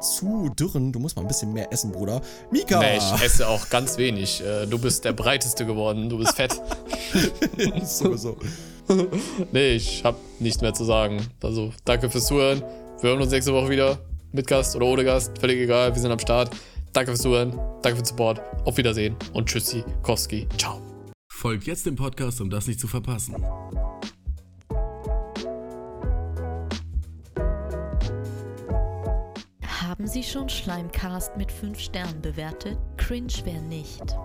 Speaker 2: zu dürren. Du musst mal ein bisschen mehr essen, Bruder. Mika!
Speaker 1: Nee, ich esse auch ganz wenig. Äh, Du bist der breiteste geworden. Du bist fett.
Speaker 2: Sowieso.
Speaker 1: Nee, ich hab nichts mehr zu sagen. Also, danke fürs Zuhören. Wir hören uns nächste Woche wieder. Mit Gast oder ohne Gast. Völlig egal. Wir sind am Start. Danke fürs Zuhören, danke für den Support, auf Wiedersehen und Tschüssi, Kowski, ciao.
Speaker 3: Folgt jetzt dem Podcast, um das nicht zu verpassen. Haben Sie schon Schleimcast mit 5 Sternen bewertet? Cringe wäre nicht.